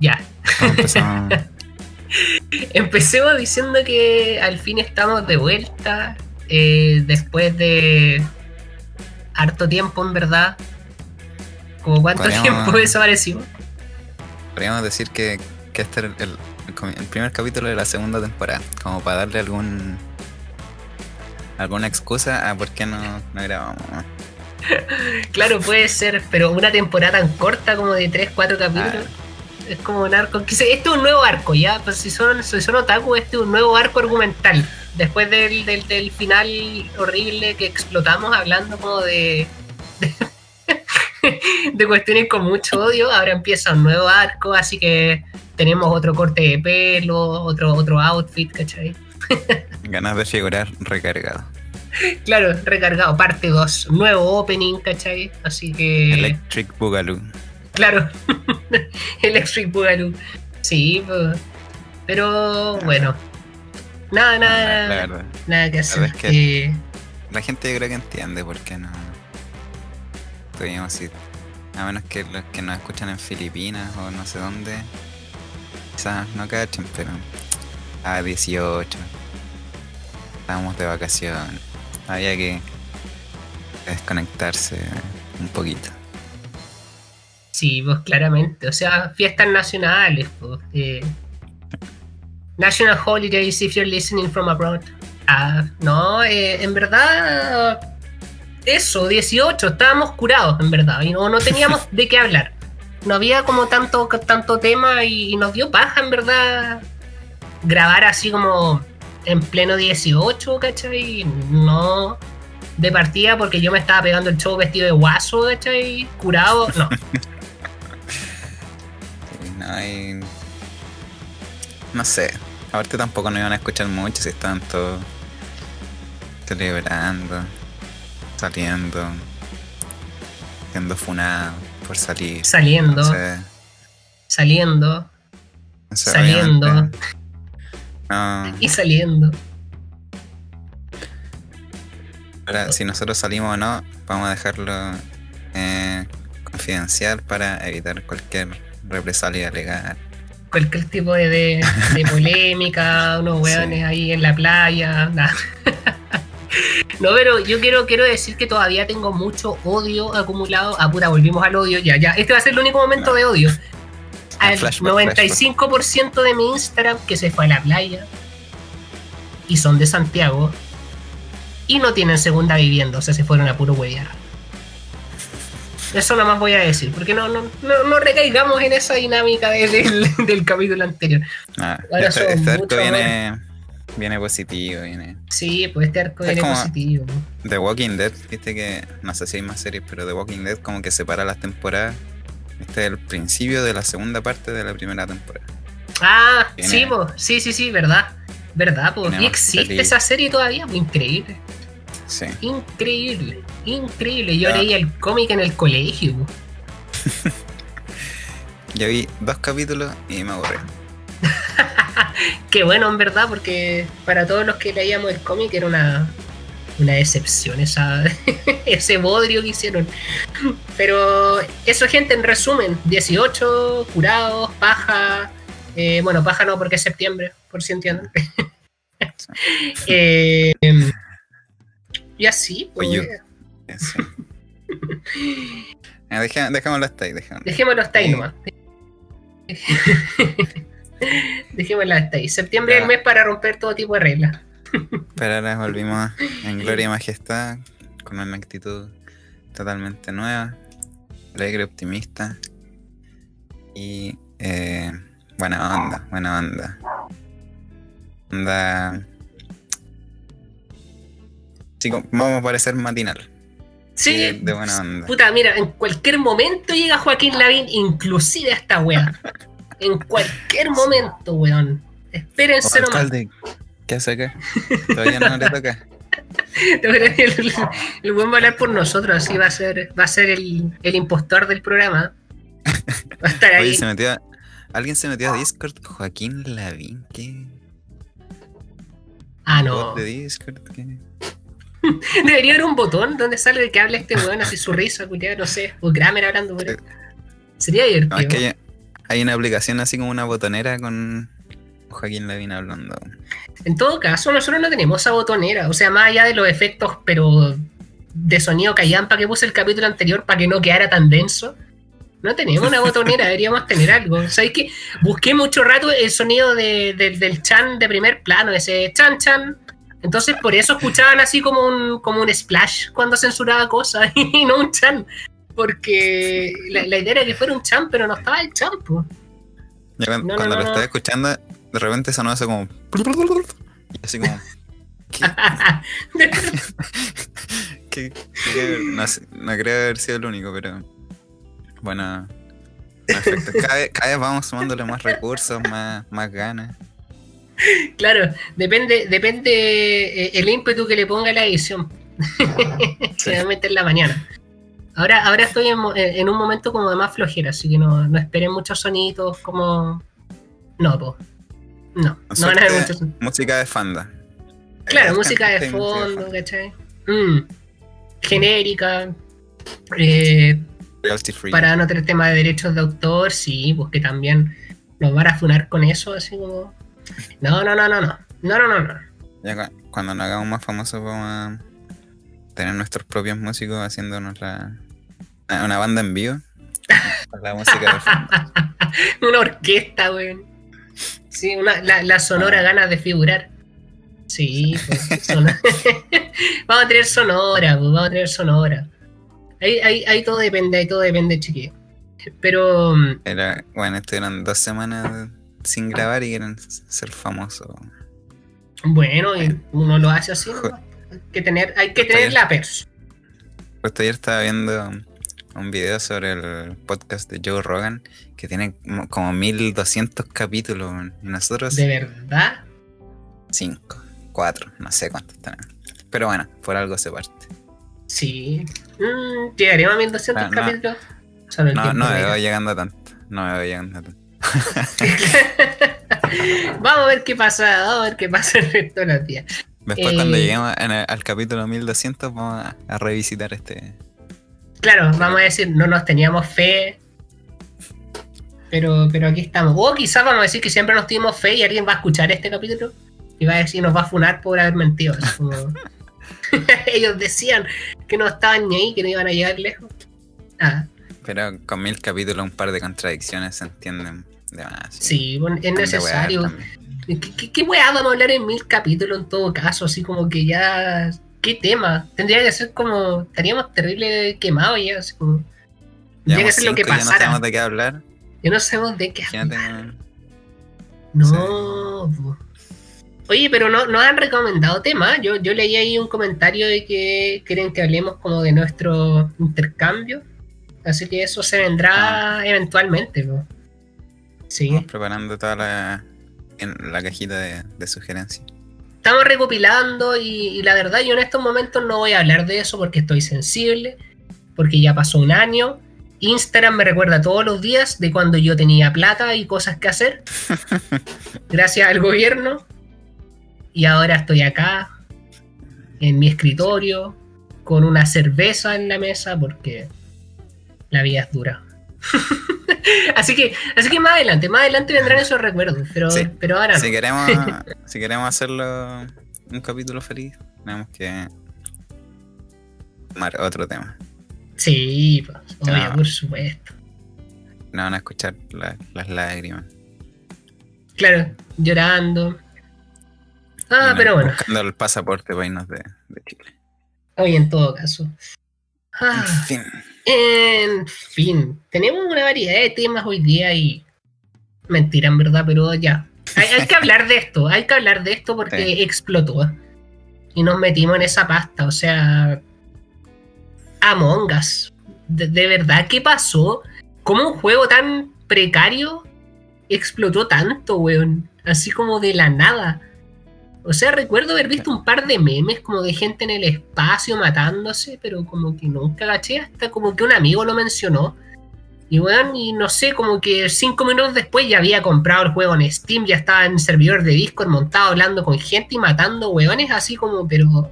Ya. Empecemos diciendo que al fin estamos de vuelta. eh, después de harto tiempo, en verdad. ¿Como cuánto Podríamos- tiempo desaparecimos? Podríamos decir que, que este era el, primer capítulo de la segunda temporada, como para darle algún alguna excusa a por qué no, no grabamos. Claro, puede ser, pero una temporada tan corta como de 3, 4 capítulos. Es como un arco. Este es un nuevo arco, ya. Pues si son, si son otaku, este es un nuevo arco argumental. Después del, del, del final horrible que explotamos hablando como de. de, de cuestiones con mucho odio, ahora empieza un nuevo arco, así que tenemos otro corte de pelo, otro, otro outfit, ¿cachai? Ganas de figurar recargado. Claro, recargado, parte 2, nuevo opening, ¿cachai? Así que. Electric Boogaloo. Claro, Electric Boogaloo. Sí, pues, pero bueno. Nada, La nada, verdad. nada que hacer. verdad es que- Eh, La gente yo creo que entiende por qué no. Tuvimos así. A menos que los que nos escuchan en Filipinas o no sé dónde. Quizás no cachen, pero. A 18. Estábamos de vacaciones. Había que desconectarse un poquito. Sí, pues claramente. O sea, fiestas nacionales. Pues, eh, National Holidays if you're listening from abroad. Ah, no, eh, en verdad. Eso, 18, estábamos curados, en verdad. Y no, no teníamos de qué hablar. No había como tanto, tanto tema y, y nos dio paja, en verdad. Grabar así como en pleno 18, ¿cachai? No de partida porque yo me estaba pegando el show vestido de guaso, ¿cachai? Curado, no. Sí, no. No sé. Aparte tampoco nos iban a escuchar mucho si estaban todos celebrando, saliendo, siendo funados por salir. Saliendo, saliendo Saliendo. No, y saliendo. ahora, si nosotros salimos o no, vamos a dejarlo eh, confidencial para evitar cualquier represalia legal. Cualquier tipo de, de, de polémica, unos weones Sí. ahí en la playa, nada. No, pero yo quiero, quiero decir que todavía tengo mucho odio acumulado. Ah, puta, volvimos al odio. Ya, ya. Este va a ser el único momento de odio. Al Flashback, 95% de mi Instagram que se fue a la playa. Y son de Santiago. Y no tienen segunda vivienda. O sea, se fueron a puro huevear. Eso nomás voy a decir. Porque no, no, no, no recaigamos en esa dinámica de- del, del capítulo anterior. Ah, Ahora este, este arco viene, viene positivo, viene. Sí, pues este arco Es viene positivo. The Walking Dead, viste que no sé si hay más series, pero The Walking Dead como que separa las temporadas. Este es el principio de la segunda parte de la primera temporada. Ah, Tiene- sí, sí, sí, sí, verdad. ¿Verdad? Tiene y más existe esa serie todavía, pues, increíble. Sí. Increíble, increíble. Yo Ya. leía el cómic en el colegio. Yo vi dos capítulos y me aburrí. Qué bueno, en verdad, porque para todos los que leíamos el cómic era una, una decepción esa, ese bodrio que hicieron. Pero eso, gente, en resumen: 18 curados, paja. eh, bueno, paja no, porque es septiembre, por si entienden. Eh, y así, pues. Eh, deja- dejémoslo hasta ahí, dejémoslo. Dejémoslo hasta ahí nomás. Dejémoslo hasta ahí. Septiembre es el mes para romper todo tipo de reglas. Pero ahora volvimos en gloria y majestad con una actitud totalmente nueva, alegre, optimista y eh, buena onda, buena onda. Onda. Como- vamos a parecer matinal. Sí, de, de buena onda. Puta, mira, en cualquier momento llega Joaquín Lavín, inclusive a esta wea. En cualquier momento, weón. Espérense nomás. alcalde, ¿qué hace acá? Todavía no le toca. El, el weón va a hablar por nosotros, así va a ser, va a ser el, el impostor del programa. Va a estar Oye, ahí. se metió. a- Alguien se metió a Discord, Joaquín Lavín, ¿qué? Ah, no. De Discord, ¿qué? Debería haber un botón donde sale que habla este weón así su risa, culiado, no sé. O Kramer hablando por ahí. Sería divertido. No, es que hay, hay una aplicación así como una botonera con Joaquín Levin hablando. En todo caso, nosotros no tenemos esa botonera. O sea, más allá de los efectos, pero de sonido callampa que puse el capítulo anterior para que no quedara tan denso. No tenemos una botonera, deberíamos tener algo. ¿Sabéis que busqué mucho rato el sonido de- de- del chan de primer plano, ese chan chan? Entonces por eso escuchaban así como un, como un splash cuando censuraba cosas y no un chan. Porque la, la idea era que fuera un chan, pero no estaba el chan. Yo cuando, No, no, cuando no, lo estaba escuchando, de repente sonó eso como. Y así como. ¿qué- qué- no, sé, no creo haber sido el único, pero. Bueno. Perfecto. Cada vez, cada vez vamos sumándole más recursos, más, más ganas. Claro, depende, depende eh, el ímpetu que le ponga la edición. Generalmente en la mañana. Ahora, ahora estoy en, mo- en un momento como de más flojera, así que no, no esperen muchos sonidos como. No, po. No, no van a haber muchos. Música de fanda. Claro, Eh, música de fondo. ¿cachai? Mm. Genérica. eh, para no tener tema de derechos de autor, sí, pues que también nos van a funar con eso, así como. No, no, no, no, no. No, no, no, no. Ya cu- cuando nos hagamos más famosos vamos a tener nuestros propios músicos haciéndonos la, una una banda en vivo con la música de fondo. una orquesta, weón. Sí, una, la, la sonora ganas de figurar. Sí, pues, vamos a tener sonora, pues, vamos a tener sonora. Ahí, ahí, ahí todo depende, ahí todo depende, chiquillo. Pero mm, Era, bueno, estuvieron dos semanas sin grabar y quieren ser famosos. bueno, y uno lo hace así, ¿no? Hay que tener, hay que tener la pers. Justo ayer estaba viendo un video sobre el podcast de Joe Rogan que tiene como- como 1200 capítulos y nosotros De verdad. 5, 4, no sé cuántos tenemos. Pero bueno, por algo se parte. Sí. Mm, llegaremos a 1200 Ah, no. capítulos. No, no me voy llegando a tanto. No me voy llegando a tanto. vamos a ver qué pasa, vamos a ver qué pasa el resto de los días. Después Eh, cuando lleguemos en el- al capítulo 1200 vamos a, a revisitar este... Claro, vamos a decir, no nos teníamos fe. Pero, pero aquí estamos. O quizás vamos a decir que siempre nos tuvimos fe y alguien va a escuchar este capítulo y va a decir, nos va a funar por haber mentido. como- Ellos decían que no estaban ni ahí, que no iban a llegar lejos. Ah, Pero con mil capítulos un par de contradicciones se entienden más. sí, bueno, es necesario. ¿Qué, qué, qué weá vamos a hablar en mil capítulos en todo caso? Así como que ya. ¿Qué tema? Tendría que ser como. Estaríamos terrible quemados ya. Así como, tendría que Llevamos ser lo que cinco y ya no sabemos de qué hablar. Ya no sabemos de qué hablar. No. Oye, pero no nos han recomendado temas. Yo, yo leí ahí un comentario de que quieren que hablemos como de nuestro intercambio. Así que eso se vendrá Ah. eventualmente. po. Sí. Estamos preparando toda la, en la cajita de, de sugerencias. estamos recopilando y, y la verdad yo en estos momentos no voy a hablar de eso porque estoy sensible, porque ya pasó un año. Instagram me recuerda todos los días de cuando yo tenía plata y cosas que hacer, gracias al gobierno. Y ahora estoy acá, en mi escritorio, con una cerveza en la mesa porque la vida es dura. así que, así que más adelante, más adelante vendrán esos recuerdos, pero, Sí. pero ahora no. Si queremos, si queremos hacerlo un capítulo feliz, tenemos que tomar otro tema. Sí, pues, obvio, Ah. por supuesto. No van a escuchar la- las lágrimas. Claro, llorando. Ah, no- pero bueno, Buscando el pasaporte para irnos de, de Chile. hoy en todo caso. Ah, En fin. En fin, tenemos una variedad de temas hoy día y. Mentira, en verdad, pero ya. Hay, hay que hablar de esto, hay que hablar de esto porque Sí. explotó. Y nos metimos en esa pasta, o sea. Among Us. De, de verdad, ¿qué pasó? ¿Cómo un juego tan precario explotó tanto, weón? Así como de la nada. O sea, recuerdo haber visto un par de memes como de gente en el espacio matándose, pero como que nunca agaché hasta como que un amigo lo mencionó. Y weón, y no sé, como que cinco minutos después ya había comprado el juego en Steam, ya estaba en servidor de Discord montado hablando con gente y matando weones así como, pero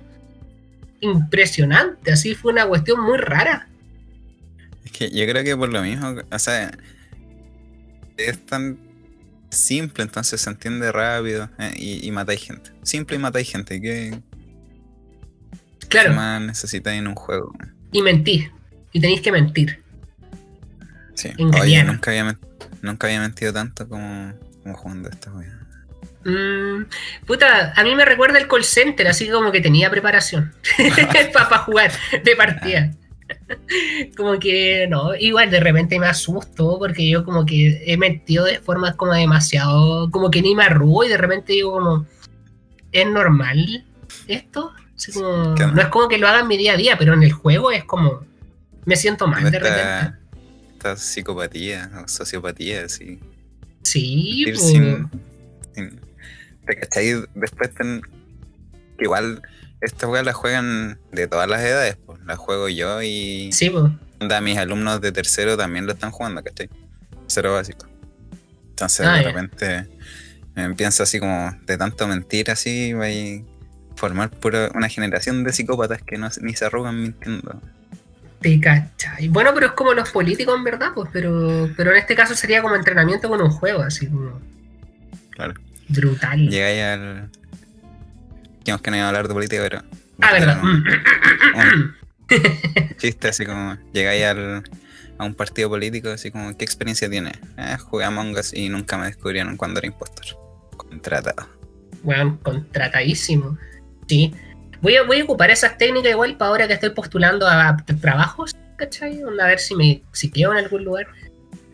impresionante, así fue una cuestión muy rara. Es que yo creo que por lo mismo, o sea, es tan simple, entonces se entiende rápido eh, y, y matáis gente. Simple y matáis gente. ¿Qué, Claro. más necesitáis en un juego? Y mentir. Y tenéis que mentir. Sí. Oye, nunca había, men- nunca había mentido tanto como, como jugando esta wea. Mm, puta, a mí me recuerda el call center, así como que tenía preparación para jugar de partida. como que no, igual de repente me asusto porque yo como que he mentido de formas como demasiado, como que ni me arrugo y de repente digo como, ¿es normal esto? No es como que lo haga en mi día a día, pero en el juego es como, me siento mal ¿Dónde de repente. está esta psicopatía o sociopatía? Así. Sí, Ir po. sin, sin- ¿Te cachai? Después ten- que igual esta weá la juegan de todas las edades, pues. La juego yo y sí, po. onda, mis alumnos de tercero también lo están jugando, ¿cachai? Cero básico. Entonces Ah, de repente me pienso así como de tanto mentir así, va a formar pura una generación de psicópatas que no, ni se arrugan mintiendo. Te cachai. Bueno, pero es como los políticos en verdad, pues, pero, pero en este caso sería como entrenamiento con un juego, así como Claro. brutal. Llegáis al. Digamos que no iba a hablar de política, pero. Ah, verdad. Un, un chiste así como. Llegáis al, a un partido político, así como. ¿Qué experiencia tiene? Eh, jugué a Among Us y nunca me descubrieron cuando era impostor. Contratado. Weón, contratadísimo. Sí. Voy a, voy a ocupar esas técnicas igual para ahora que estoy postulando a trabajos, ¿cachai? A ver si me si quedo en algún lugar.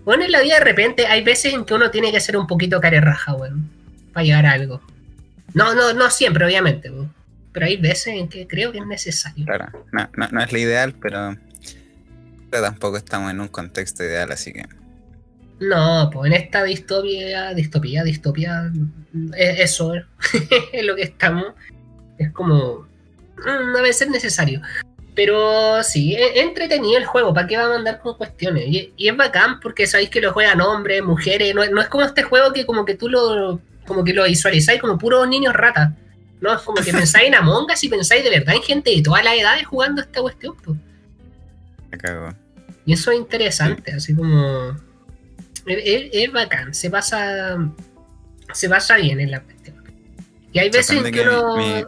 Bueno, en la vida de repente hay veces en que uno tiene que ser un poquito carerraja, weón, para llegar a algo. No, no, no siempre, obviamente. Pero hay veces en que creo que es necesario. Claro. No, no, no es lo ideal, pero. Pero tampoco estamos en un contexto ideal, así que. No, pues en esta distopia, distopía, distopia, es eso es lo que estamos. Es como. mm, A veces necesario. Pero sí, es entretenido el juego. ¿Para qué va a mandar con cuestiones? Y, y es bacán porque sabéis que lo juegan hombres, mujeres. No, es- no es como este juego que como que tú lo como que lo visualizáis como puros niños ratas. No, es como que pensáis en Among Us y pensáis de verdad en gente de todas las edades jugando esta cuestión. Me cago. Y eso es interesante, así como. Es, bacán, se pasa. Se pasa bien en la cuestión. Y hay veces que que uno. mi-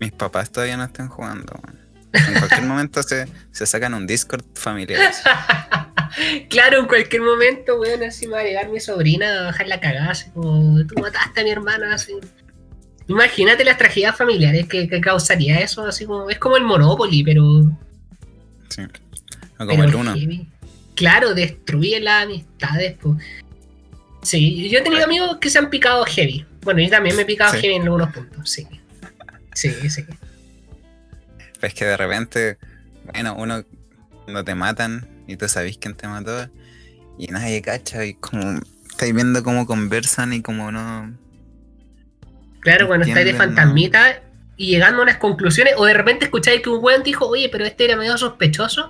mis papás todavía no estén jugando. man. En cualquier momento se, se sacan un Discord familiar. claro, en cualquier momento, weón, así me va a llegar mi sobrina a bajar la cagada, así como, tú mataste a mi hermana, así. Imagínate las tragedias familiares que, que causaría eso, así como, es como el Monopoly, pero. Sí. O como pero el uno. heavy. Claro, destruye las amistades, pues. Sí, yo he tenido amigos que se han picado heavy. Bueno, yo también me he picado Sí. heavy en algunos puntos, sí. Sí, sí. Es que de repente, bueno, uno no te matan y tú sabes quién te mató y nadie cacha y como estáis viendo cómo conversan y como no. Claro, cuando estáis de fantasmita y llegando a unas conclusiones, o de repente escucháis que un weón dijo, oye, pero este era medio sospechoso,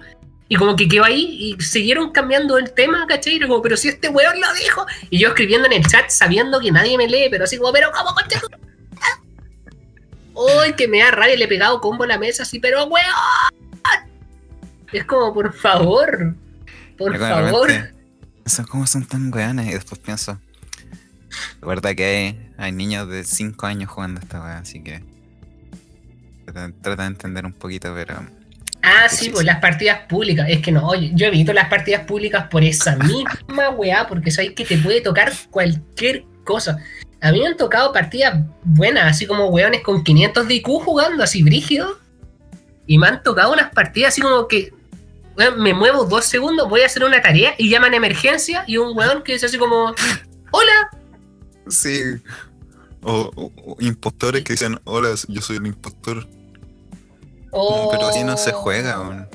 y como que quedó ahí y siguieron cambiando el tema, ¿cachai? Y como, pero si este weón lo dijo, y yo escribiendo en el chat sabiendo que nadie me lee, pero así como, pero ¿cómo concha ¡Uy, que me da rabia! Le he pegado combo a la mesa así, pero weón. Es como, por favor, por favor. repente pienso, ¿Cómo son tan weones? Y después pienso, la verdad que hay, hay niños de 5 años jugando esta weá, así que trata, de entender un poquito, pero Ah, Sí, pues las partidas públicas. Es que no, oye, yo evito las partidas públicas por esa misma weá, porque sabéis que te puede tocar cualquier cosa. A mí me han tocado partidas buenas, así como weones con 500 de IQ jugando así brígido. Y me han tocado unas partidas así como que me muevo dos segundos, voy a hacer una tarea y llaman emergencia y un weón que dice así como, hola, Sí. O, o- o impostores que dicen, hola, yo soy el impostor. Pero así no se juega, weón.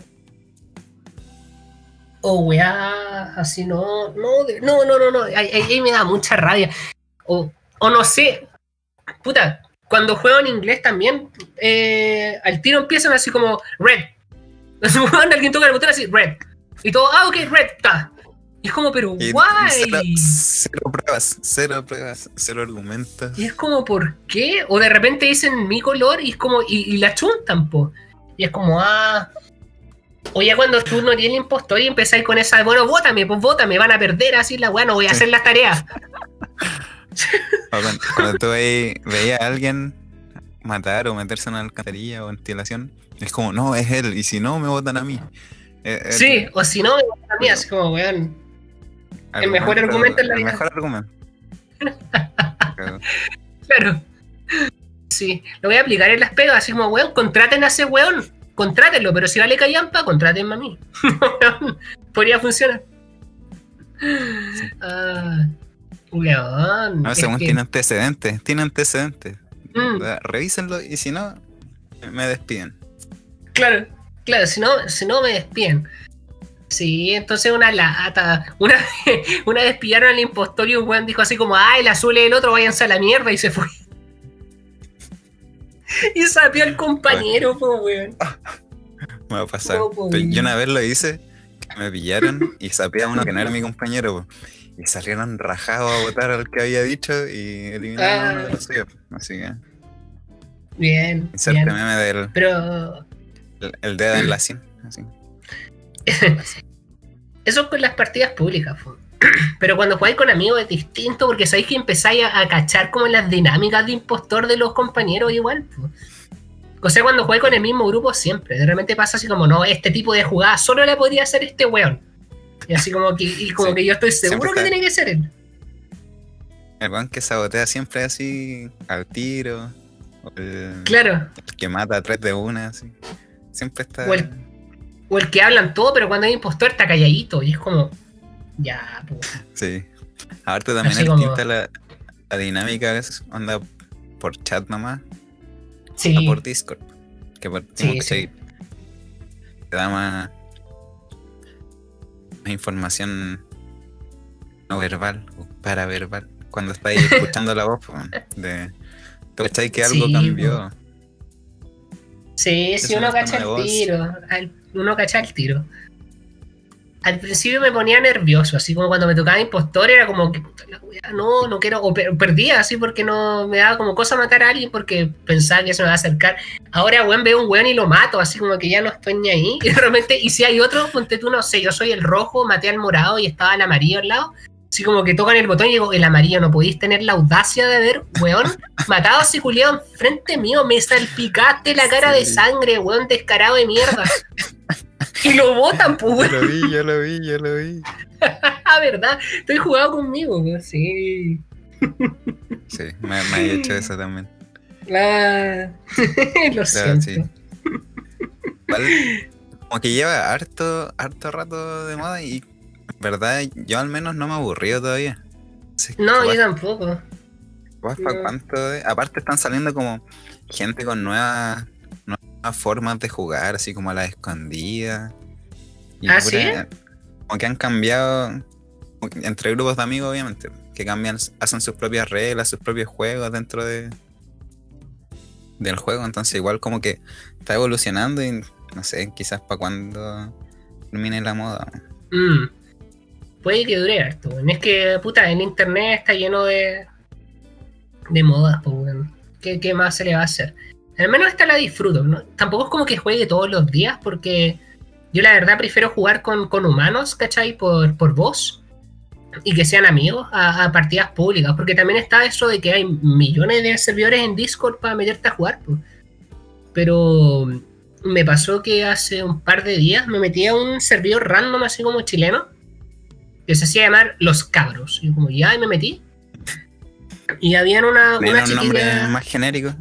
O weá, así no, no, no, no, no, ahí- ahí me da mucha rabia. O, o no sé, puta, cuando juego en inglés también, eh, al tiro empiezan así como red. Weón, alguien toca el botón así, red. Y todo, ah, ok, red, está. Y es como, pero Y guay. Cero, cero pruebas, cero pruebas, cero argumentos. Y es como, ¿por qué? O de repente dicen mi color y es como, y, y la chuntan, po. Y es como, ah. O ya cuando tú no eres el impostor y empezáis con esa, bueno, vótame, pues vótame, van a perder así la weá, no voy a hacer las tareas. Cuando, cuando tú ahí veías a alguien matar o meterse en una alcantarilla o ventilación, es como, no, es él, y si no, me votan a mí. Eh, eh, Sí, o si no, me votan a mí, así como, weón. el mejor argumento en la el vida. mejor argumento. Claro. Claro. Sí, lo voy a aplicar en las pegas, así como, weón, contraten a ese weón. Contrátenlo, pero si vale callampa, contrátenme a mí. Podría funcionar. Ah, weón. No, según que- tiene antecedentes, tiene antecedentes. Mm, Revísenlo y si no, me despiden. claro, claro, si no, si no me despiden. Sí, entonces una lata. Una, una vez pillaron al impostor y un weón dijo así como, ay, el azul es el otro, váyanse a la mierda y se fue. Y sapió al compañero, pues weón. Me va a pasar. No, po, Pero yo una vez lo hice, me pillaron y sapé a uno que no era mi compañero. po. Y salieron rajados a votar al que había dicho y eliminaron a uno de los suyos. Así que, Bien, inserte bien. meme del Pero el, el dedo en la cien. Así. eso con las partidas públicas. Pero cuando jugáis con amigos es distinto porque sabéis que empezáis a, a cachar como las dinámicas de impostor de los compañeros igual. O sea, cuando jugáis con el mismo grupo siempre. De repente pasa así como, no, este tipo de jugada solo la podría hacer este weón. Y así como que, y como Sí, que yo estoy seguro que está- tiene que ser él. El weón que sabotea siempre así al tiro. O el, Claro. el que mata a tres de una, así. Siempre está. O el- O el que hablan todo, pero cuando hay impostor está calladito. Y es como, ya, pues. Sí. Aparte también Así es como- distinta la, la dinámica a veces, onda por chat nomás, Sí. a por Discord. Que por Sí, te da más información no verbal o paraverbal. Cuando estáis escuchando la voz, pues, de tú que algo Sí, cambió. Sí, Es sí, una uno cacha el tiro. al- uno cacha el tiro. Al principio me ponía nervioso, así como cuando me tocaba impostor, era como que no, no quiero, o per- perdía así porque no me daba como cosa matar a alguien porque pensaba que se me va a acercar. Ahora, weón, veo un weón y lo mato, así como que ya no estoy ni ahí. Y de y si hay otro, ponte tú, no sé, yo soy el rojo, maté al morado y estaba el amarillo al lado. Así como que tocan el botón y digo, el amarillo, no podéis tener la audacia de ver, weón, matado así culiado enfrente mío, me salpicaste la cara de sangre, weón, descarado de mierda. Y lo botan, pues, Yo lo vi, yo lo vi, yo lo vi. Ah, ¿verdad? Estoy jugando conmigo, weón. Sí. Sí, me, me ha hecho eso también. Ah, lo Claro, siento. sí. Como que lleva harto, harto rato de moda y verdad yo al menos no me he aburrido todavía. Sí, No, yo tampoco. no. cuánto de- Aparte están saliendo como gente con nuevas, nuevas formas de jugar, así como a la escondida. Y ¿Ah, pura- Como que han cambiado entre grupos de amigos, obviamente, que cambian, hacen sus propias reglas, sus propios juegos dentro de del juego, entonces igual como que está evolucionando y no sé, quizás para cuando termine la moda. Mm. Puede que dure harto, weón. Es que, puta, el internet está lleno de. de modas, pues, weón. ¿Qué, qué más se le va a hacer? Al menos esta la disfruto. ¿no? Tampoco es como que juegue todos los días, porque yo la verdad prefiero jugar con, con humanos, ¿cachai? Por, por voz. Y que sean amigos a, a partidas públicas. Porque también está eso de que hay millones de servidores en Discord para meterte a jugar, pues. Pero me pasó que hace un par de días me metí a un servidor random así como chileno que se hacía llamar Los Cabros. Y yo como ya y me metí. Y habían una, ¿Tiene una un nombre más genérico?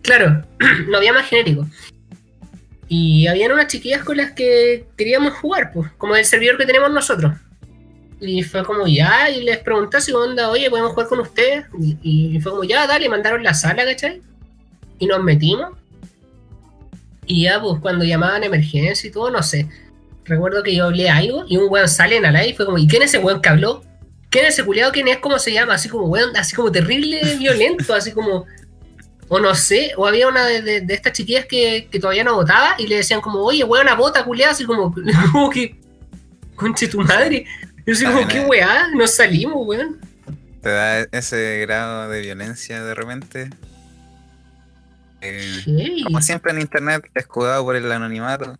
Claro, no había más genérico. Y habían unas chiquillas con las que queríamos jugar, pues, como el servidor que tenemos nosotros. Y fue como ya, y les pregunté si onda, oye, podemos jugar con ustedes. Y, y fue como ya, dale, mandaron la sala, ¿cachai? Y nos metimos. Y ya, pues, cuando llamaban emergencia y todo, no sé. Recuerdo que yo hablé algo y un weón sale en la live y fue como, ¿y quién es ese weón que habló? ¿Quién es ese culiado? ¿Quién es? ¿Cómo se llama? Así como, weón, así como terrible, violento, así como, o no sé, o había una de, de- de estas chiquillas que, que todavía no votaba y le decían como, oye, weón, a vota, culiado, así como, como que, conche tu madre. Yo así como, qué no. weá, nos salimos, weón. ¿Te da ese grado de violencia de repente? Eh, como siempre en internet, escudado por el anonimato,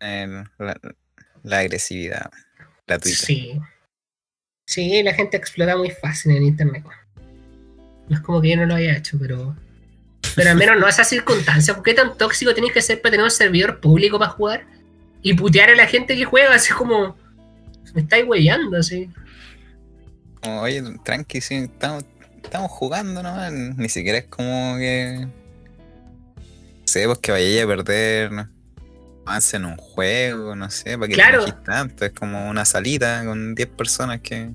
la, la agresividad gratuita. Sí. Sí, la gente explota muy fácil en internet. No es como que yo no lo haya hecho, pero. Pero al menos no esas circunstancias. ¿Por qué tan tóxico tienes que ser para tener un servidor público para jugar? Y putear a la gente que juega, así como. Me estáis huellando, así. Oye, tranqui, sí, estamos, estamos jugando nomás. Ni siquiera es como que. No sé, pues que vayáis a perder. ¿no? Avance en un juego, no sé, para que Claro. te tanto. Es como una salita con 10 personas que.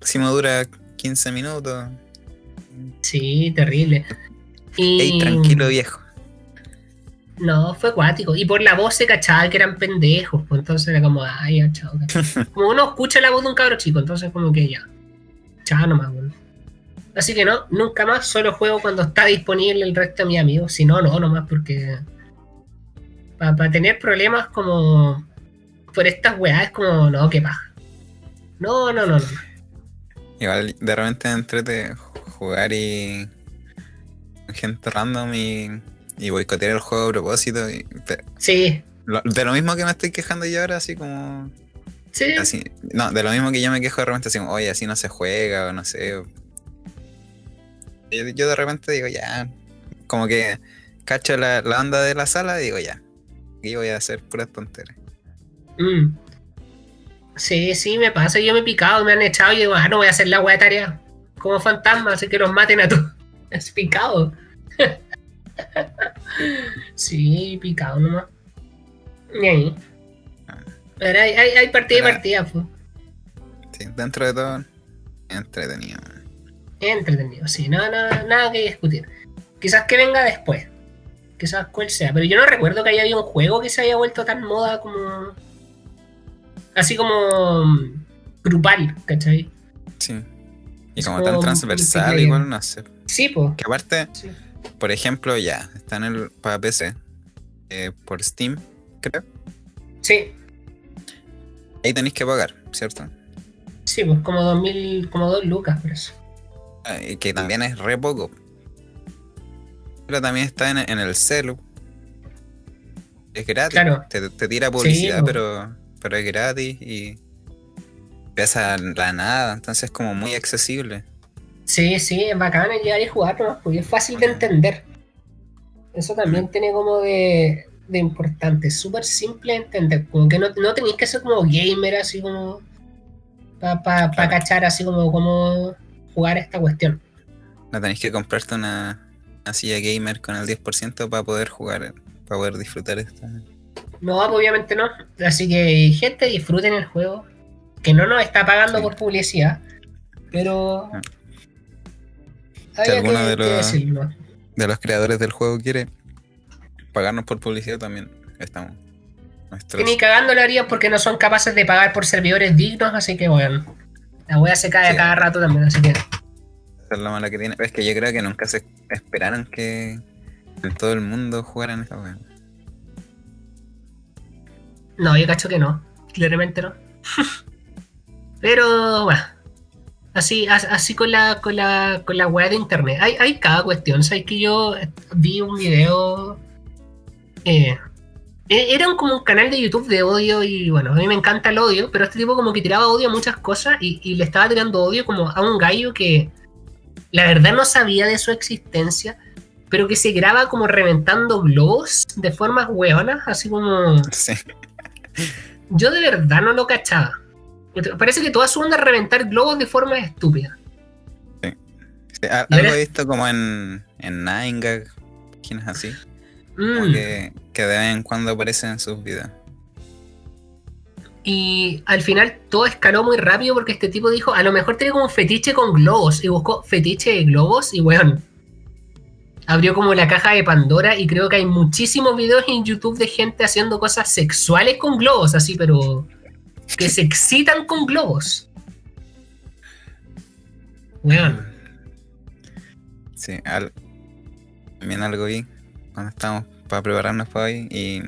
Si me dura 15 minutos. Sí, terrible. Y... Ey, tranquilo, viejo. No, fue acuático. Y por la voz se cachaba que eran pendejos. Pues entonces era como, ay, ya, chao. Como uno escucha la voz de un cabro chico, entonces como que ya. Chao nomás, weón. Así que no, nunca más, solo juego cuando está disponible el resto de mis amigos. Si no, no, nomás porque. Para tener problemas como. Por estas weas es como, no, qué paja. No, no, no, no. Igual de repente entrete jugar y. gente random y. y boicotear el juego a propósito. y- Sí, lo- de lo mismo que me estoy quejando yo ahora, así como. sí. Así, no, de lo mismo que yo me quejo de repente, así como, oye, así no se juega, o no sé. o- Yo, yo de repente digo, ya. Como que cacho la, la onda de la sala y digo, ya. Aquí voy a hacer puras tonteras. Mm. Sí, sí, me pasa. Yo me he picado, me han echado y digo, ah, no voy a hacer la de tarea. Como fantasma, así que los maten a todos. Es picado. sí, picado nomás. Y ahí. Pero hay, hay, hay partida y Pero- partida, pues. Sí, dentro de todo, entretenido. Entretenido, sí, nada, nada, nada que discutir. Quizás que venga después. Quizás cuál sea. Pero yo no recuerdo que haya habido un juego que se haya vuelto tan moda como. Así como. mm, grupal, ¿cachai? Sí. Y como como tan transversal, igual no sé. Sí, pues. Que aparte, Sí. por ejemplo, ya, está en el para PC, eh, por Steam, creo. Sí, Ahí tenéis que pagar, ¿cierto? sí, pues como 2000, como 2 lucas por eso. Y que también es re poco. Pero también está en, en el celu. Es gratis. Claro. Te, te tira publicidad, pero, pero es gratis y pesa la nada, entonces es como muy accesible. Sí, sí, es bacán llegar y jugar, nomás, porque es fácil de entender. Eso también tiene como de, de importante, es súper simple de entender. Como que no, no tenéis que ser como gamer, así como. Para pa, pa Claro. cachar, así como cómo jugar esta cuestión. No tenéis que comprarte una, una silla gamer con el 10% para poder jugar, para poder disfrutar esta. No, pues, obviamente no. Así que, gente, disfruten el juego. Que no nos está pagando Sí. por publicidad. Pero. Ah. había alguno que- de los- de los creadores del juego quiere pagarnos por publicidad también estamos nuestros ni cagando lo harían porque no son capaces de pagar por servidores dignos, así que bueno. La wea se cae a cada rato también, así que. Es la mala que tiene es que yo creo que nunca se esperaron que en todo el mundo jugaran esa wea No, yo cacho que no. Claramente no. Pero bueno. Así, as- así con la, con la, con la wea de internet. Hay, hay cada cuestión. Sabes que yo vi un video. eh, e- era como un canal de YouTube de odio y bueno, a mí me encanta el odio, pero este tipo como que tiraba odio a muchas cosas y le estaba tirando odio como a un gallo que la verdad no sabía de su existencia, pero que se graba como reventando globos de formas hueonas, así como... sí Yo de verdad no lo cachaba. Parece que toda su onda es reventar globos de forma estúpida. Sí, a- ¿Y algo he visto como en en 9gag páginas así como Mm. que, que de vez en cuando aparecen en sus videos Y al final todo escaló muy rápido porque este tipo dijo, a lo mejor tiene como un fetiche con globos. Y buscó fetiche de globos y weón. Abrió como la caja de Pandora y creo que hay muchísimos videos en YouTube de gente haciendo cosas sexuales con globos, así, pero que se excitan con globos. Weón. sí también algo vi cuando estábamos para prepararnos para hoy y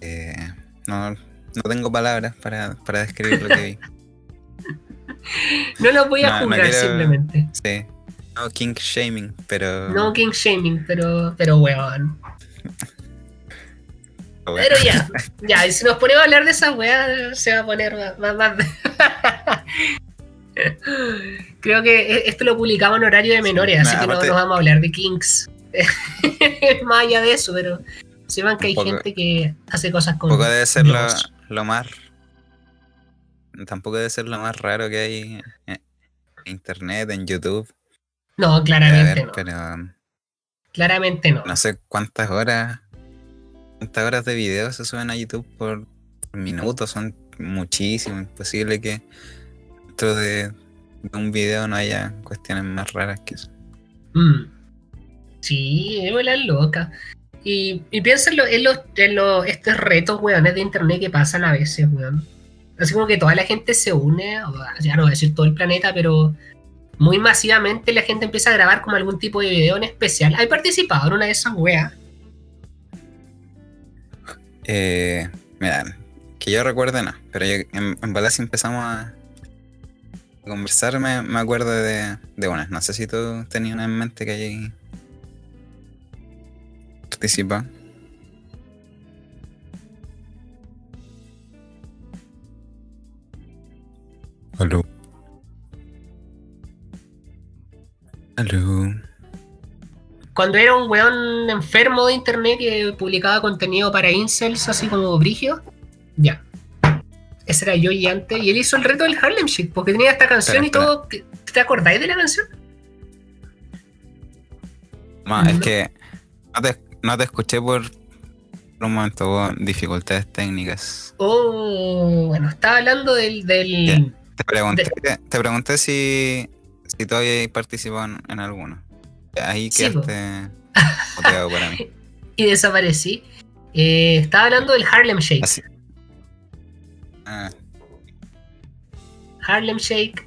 eh, no, no tengo palabras para, para describir lo que vi No lo voy a No, no juzgar quiero- simplemente. Sí. No king shaming, pero. No king shaming, pero, pero weón. Pero ya, ya, y si nos ponemos a hablar de esa weá, se va a poner más. más, Creo que e, esto lo publicamos en horario de menores, así que no nos vamos a hablar de Kings. más allá de eso, pero sepan que hay gente que hace cosas como. Tampoco debe ser lo, más. Tampoco debe ser lo más raro que hay en internet, en YouTube. No, claramente no. claramente no. No sé cuántas horas cuántas horas de video se suben a YouTube por minuto, son muchísimo, imposible que dentro de, un video no haya cuestiones más raras que eso. Mm. Sí, es loca. Y, y piénsalo en los, en los estos retos, weones, de internet que pasan a veces, weón. Así como que toda la gente se une, ya no voy a decir todo el planeta, pero muy masivamente la gente empieza a grabar como algún tipo de video en especial. ¿Hay participado en una de esas weas? Eh, mira, que yo recuerde no, pero en, en si empezamos a conversar, me, acuerdo de, de una. No sé si tú tenías una en mente que hay participa. Aló. Aló cuando era un weón enfermo de internet que publicaba contenido para incels, así como brigio, ya. Ese era yo y antes. Y él hizo el reto del Harlem Shake, porque tenía esta canción y todo. ¿Te acordáis de la canción? No, es que no te, escuché por un momento, hubo dificultades técnicas. Oh, bueno, estaba hablando del. Te, pregunté, te pregunté si, si todavía participado en, en alguno. Ahí quedaste para mí. y desaparecí. Eh, estaba hablando del Harlem Shake. Ah. Harlem Shake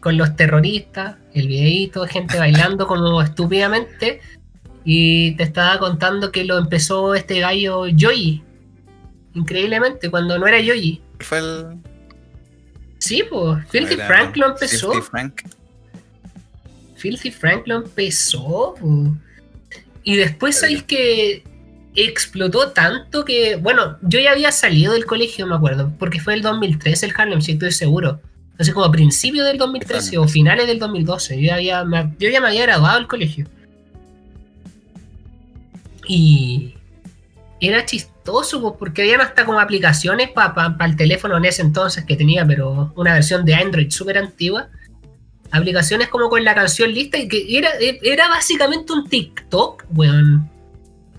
con los terroristas, el videito, gente bailando como estúpidamente. Y te estaba contando que lo empezó este gallo Joy. Increíblemente, cuando no era Joy. Fue el. Sí, pues. Filthy Frank lo empezó. Frank. Filthy Frank lo empezó. Y después sabéis que explotó tanto que, bueno, yo ya había salido del colegio, me acuerdo, porque fue el 2013 el Harlem, si estoy seguro. Así como a principios del 2013 o finales del 2012. Yo, había, yo ya me había graduado del colegio. Y era chistoso porque había hasta como aplicaciones para el teléfono en ese entonces que tenía, pero una versión de Android súper antigua aplicaciones como con la canción lista y que era, era básicamente un TikTok, weón.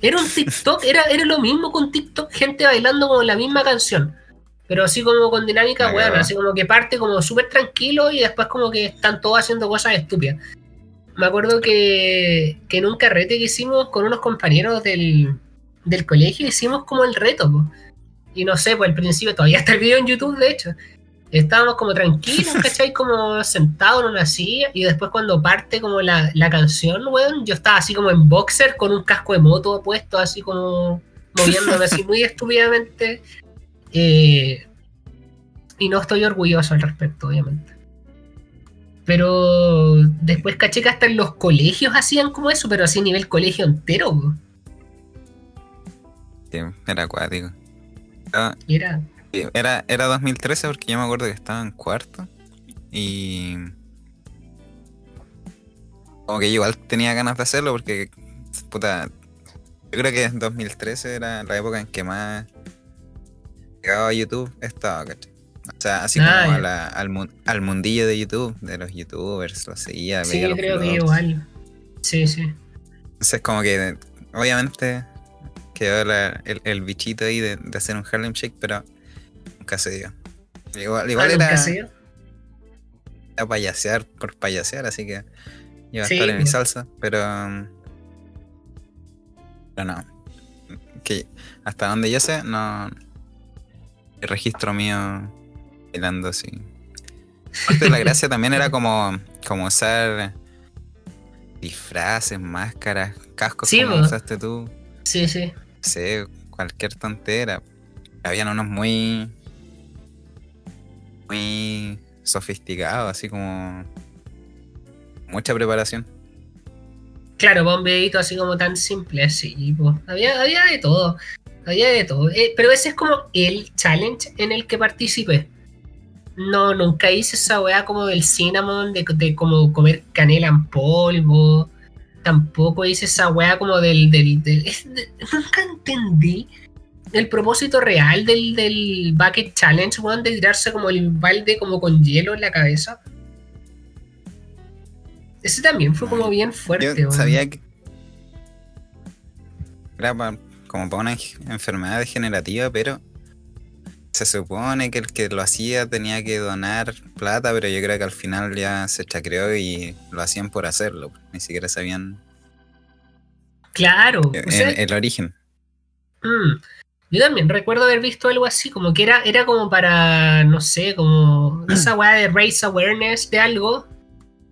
Era un TikTok, era, era lo mismo con TikTok, gente bailando con la misma canción. Pero así como con dinámica, weón, así como que parte como súper tranquilo y después como que están todos haciendo cosas estúpidas. Me acuerdo que, que en un carrete que hicimos con unos compañeros del, del colegio hicimos como el reto, Y no sé, pues al principio todavía está el video en YouTube, de hecho estábamos como tranquilos, ¿cachai? Como sentados en una silla y después cuando parte como la, canción, weón, yo estaba así como en boxer con un casco de moto puesto, así como moviéndome así muy estúpidamente. Eh, y no estoy orgulloso al respecto, obviamente. Pero después caché que hasta en los colegios hacían como eso, pero así a nivel colegio entero. Sí, era acuático. Ah, era era, era 2013 porque yo me acuerdo que estaba en cuarto y... Como que igual tenía ganas de hacerlo porque, puta, yo creo que en 2013 era la época en que más llegaba a YouTube estaba, ¿cachai? O sea, así como ah, al, mundillo de YouTube, de los youtubers, lo seguía. Sí, yo creo que igual. Sí, sí. Entonces, como que obviamente quedó el, el, bichito ahí de, de, hacer un Harlem Shake, pero Nunca se dio. Igual, igual era. Era payasear por payasear, así que iba a estar en mi salsa, pero. Pero no. Que hasta donde yo sé, no. El registro mío bailando así. Parte de la gracia también era como, como usar disfraces, máscaras, cascos como usaste tú. Sí, sí. Sí, cualquier tontera. Habían unos muy muy sofisticado, así como mucha preparación. Claro, videito así como tan simple, sí, pues, había, había de todo, había de todo. Eh, pero ese es como el challenge en el que participé. No, nunca hice esa weá como del cinnamon, de, de como comer canela en polvo. Tampoco hice esa weá como del... del, del- es de- nunca entendí el propósito real del, del Bucket Challenge, weón, de tirarse como el balde como con hielo en la cabeza. Ese también fue como bien fuerte, Yo weón. sabía que. Era como para una enfermedad degenerativa, pero. Se supone que el que lo hacía tenía que donar plata, pero yo creo que al final ya se chacreó y lo hacían por hacerlo. Ni siquiera sabían Claro, o el, sea, el origen. Mm. Yo también recuerdo haber visto algo así, como que era, era como para, no sé, como esa weá de raise awareness de algo,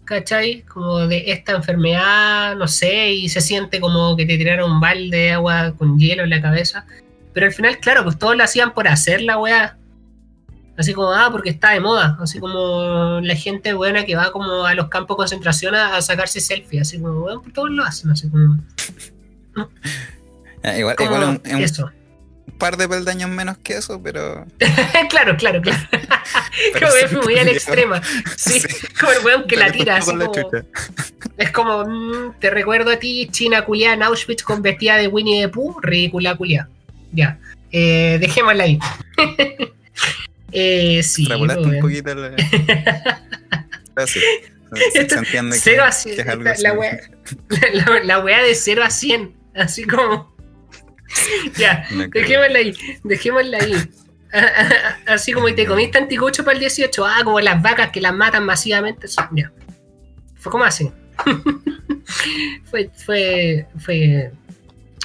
¿cachai? Como de esta enfermedad, no sé, y se siente como que te tiraron un balde de agua con hielo en la cabeza. Pero al final, claro, pues todos lo hacían por hacer la weá. Así como, ah, porque está de moda. Así como la gente buena que va como a los campos de concentración a, a sacarse selfies. Así como, weón, pues todos lo hacen. Así como, Ah, Igual, como igual es un, eso. un par de peldaños menos que eso, pero. claro, claro, claro. pero como fui muy a la llegó. extrema. Sí, Sí. como el weón que la tira, con así la como, chucha. es como, mm, te recuerdo a ti, China culiada en Auschwitz con vestida de Winnie the Pooh, ridícula culiada. Ya, eh, dejémosla ahí. eh, sí, pues, un poquito la. Que, Cero a cien, que es algo la, la wea, la, la wea de 0 a 100, así como... ya, No. Dejémosla ahí, dejémosla ahí. Así como y te comiste anticucho para el 18, ah, como las vacas que las matan masivamente. ya. Fue como así. fue, fue, fue.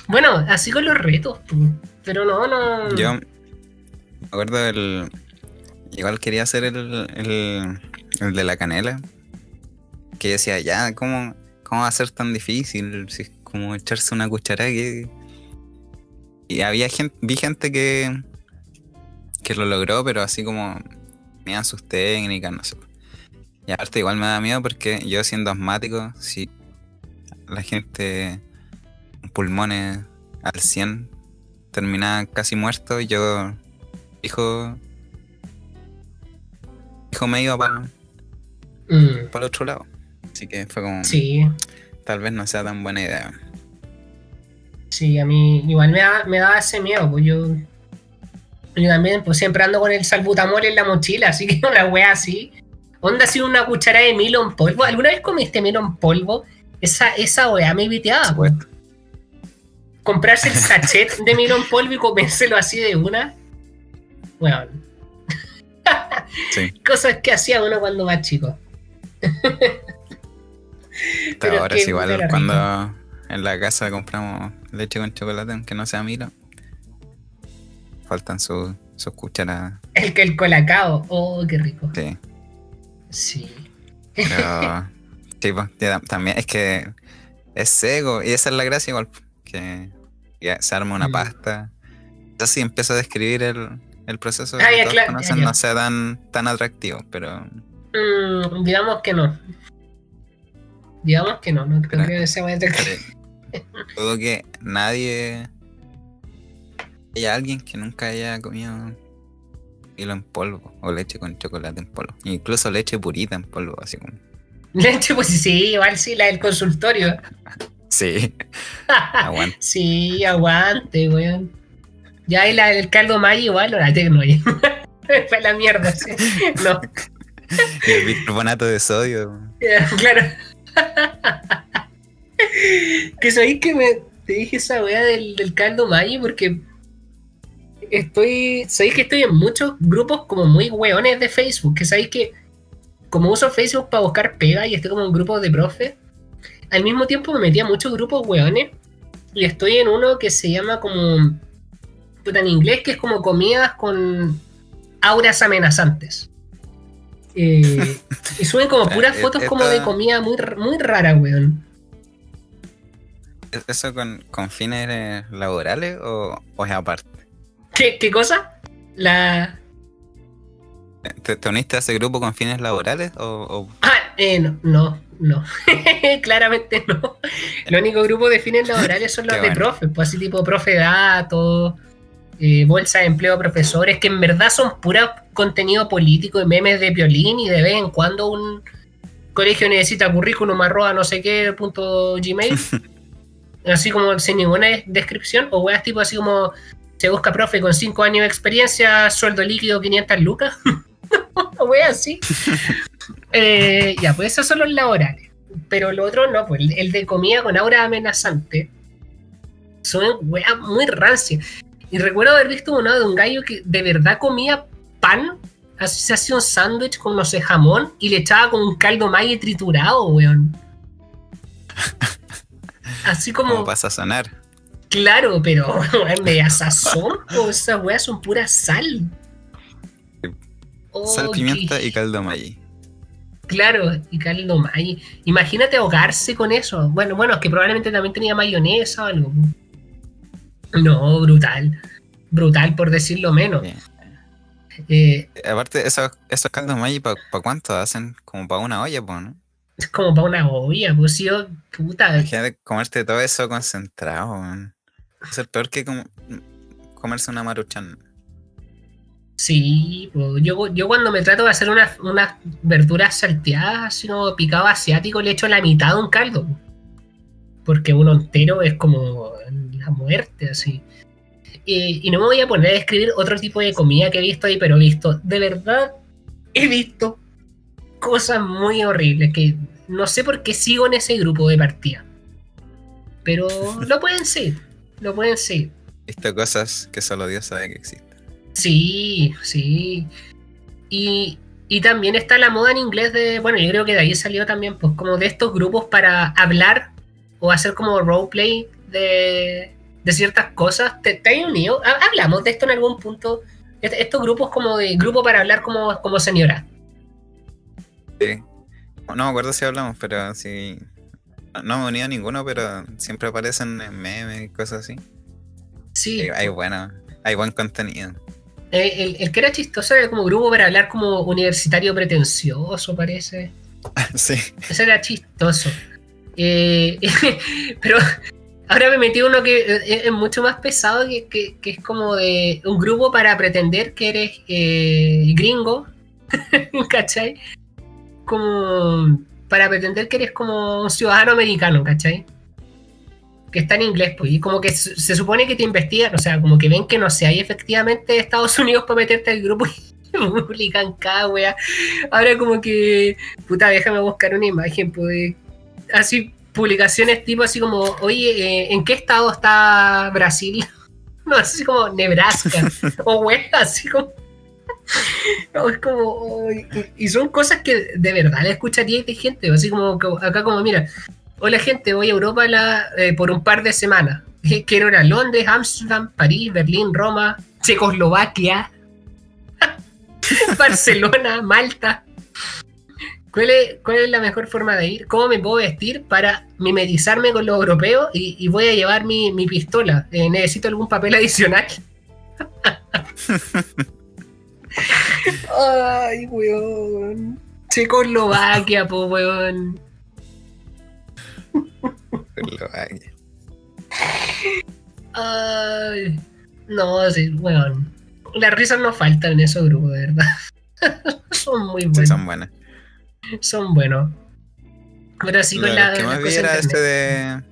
Bueno, así con los retos, pu. Pero no, no. Yo me acuerdo del. Igual quería hacer el, el, el de la canela. Que yo decía, ya, ¿cómo, ¿cómo va a ser tan difícil? Si es como echarse una cuchara que. Y había gente, vi gente que. que lo logró, pero así como. tenían sus técnicas, no sé. Y aparte, igual me da miedo porque yo siendo asmático, si la gente. pulmones al 100 terminaba casi muerto, yo. Hijo. Hijo me iba para Mm, el otro lado. Así que fue como. sí, Tal vez no sea tan buena idea. sí, a mí igual me da, me daba ese miedo, pues yo. Yo también, pues siempre ando con el salbutamol en la mochila, así que una wea así. Onda así una cuchara de Milo en polvo. ¿Alguna vez comiste Milo en polvo? Esa, esa wea me viteaba. pues. Comprarse el sachet de Milo en polvo y comérselo así de una. Bueno, Sí. cosas que hacía uno cuando más chico. Pero ahora es igual cuando en la casa compramos leche con chocolate, aunque no sea Milo. Faltan sus sus cucharas. El que el colacao. Oh, qué rico. Sí. Sí. Pero. sí, pues, también es que es seco. Y esa es la gracia, igual. Que ya se arma una Mm. pasta. Yo sí empiezo a describir el, el proceso Ah, que ya, todos claro, conocen, ya, ya. no sea tan, tan atractivo, pero. Mm, digamos que no. Digamos que no, no creo Pero- que sea muy atractivo. dudo que nadie. haya alguien que nunca haya comido hilo en polvo o leche con chocolate en polvo. Incluso leche purita en polvo, así como. Leche, pues sí, igual sí, la del consultorio. Sí, aguanta. sí, aguante, weón. Ya y la del caldo mayo igual, la tengo ya. Fue la mierda, sí. No, el bicarbonato de sodio. ya, claro. que sabéis que me te dije esa weá del, del caldo mayo porque estoy. Sabéis que estoy en muchos grupos como muy weones de Facebook. Que sabéis que como uso Facebook para buscar pega y estoy como en grupos de profe, al mismo tiempo me metí a muchos grupos weones. Y estoy en uno que se llama como. Puta, en inglés, que es como comidas con auras amenazantes. Eh, y suben como puras Eh, fotos como de comida muy, muy rara, weón. ¿Es ¿Eso con, con fines laborales o, o es aparte? ¿Qué, qué cosa? La. ¿Te, te uniste a ese grupo con fines laborales o, o- Ah, eh, no, no, No, claramente no. Los únicos grupos de fines laborales son los Qué de bueno. profes, pues así tipo profe datos, eh, bolsa de empleo profesores, que en verdad son pura contenido político y memes de violín y de vez en cuando un colegio necesita currículum arroba no sé qué punto gmail, así como sin ninguna descripción, o weas tipo así como se busca profe con 5 años de experiencia, sueldo líquido 500 lucas, o weas así. Eh, ya, pues esos son los laborales. Pero lo otro no, pues el, el de comida con aura amenazante. Son weas muy rancias. Y recuerdo haber visto uno de un gallo que de verdad comía pan, así se hacía un sándwich con no sé jamón y le echaba con un caldo mayo triturado, weón. Así como, ¿Cómo pasa a sonar? claro, pero weón, media sazón, pues esas weas son pura sal. Sal, Oh, pimienta qué y caldo Maggi. Claro, y caldo mayo. Imagínate ahogarse con eso. Bueno, bueno, es que probablemente también tenía mayonesa o algo. No, brutal. Brutal por decirlo menos. Eh, Aparte, esos, esos caldos Maggi, ¿para cuánto hacen? Como para una olla, pues, ¿no? es como para una olla, pues si yo, puta. Imagínate comerte todo eso concentrado, weón. Es el peor que comerse una maruchan. Sí, yo, yo cuando me trato de hacer unas, unas verduras salteadas, como picado asiático, le echo la mitad de un caldo. Porque uno entero es como la muerte, así. Y, y no me voy a poner a describir otro tipo de comida que he visto ahí, pero he visto, de verdad, he visto cosas muy horribles que no sé por qué sigo en ese grupo de partida. Pero lo pueden seguir, lo pueden seguir. He visto cosas que solo Dios sabe que existen. Sí, sí. Y, y también está la moda en inglés de, bueno, yo creo que de ahí salió también, pues como de estos grupos para hablar o hacer como roleplay de, de ciertas cosas. ¿Te, te has unido? Ha- Hablamos de esto en algún punto. Est- Estos grupos como de grupo para hablar como, como señora. Sí. No me acuerdo si hablamos, pero sí. No me he unido a ninguno, pero siempre aparecen en memes y cosas así. Sí. Hay, hay bueno, hay buen contenido. Eh, El, el que era chistoso era como grupo para hablar como universitario pretencioso, parece. sí. Eso era chistoso. Eh, pero ahora me metí uno que es, es mucho más pesado, que, que- que es como de un grupo para pretender que eres eh, gringo, ¿cachai? Como para pretender que eres como un ciudadano americano, ¿cachai? Que está en inglés, pues, y como que se supone que te investigan, o sea, como que ven que no sé, hay efectivamente Estados Unidos para meterte al grupo y publican cada wea. Ahora como que, puta, déjame buscar una imagen, pues, así, publicaciones tipo así como, oye, eh, ¿en qué estado está Brasil? No, así como Nebraska, o wea, así como... No, es como... y, son cosas que de verdad le escucharía de gente, así como acá como, mira, hola gente, voy a Europa la, eh, por un par de semanas. Quiero ir a Londres, Ámsterdam, París, Berlín, Roma, Checoslovaquia, Barcelona, Malta. ¿Cuál es, ¿Cuál es la mejor forma de ir? ¿Cómo me puedo vestir para mimetizarme con los europeos? Y, y voy a llevar mi, mi pistola. Eh, ¿Necesito algún papel adicional? Ay, weón. Checoslovaquia, po, weón. Ay, no, sí, weón. Las risas no faltan en esos grupos, de verdad. son muy Sí, buenos. son buenas. son buenos. Pero sí con la, que más vi era este de.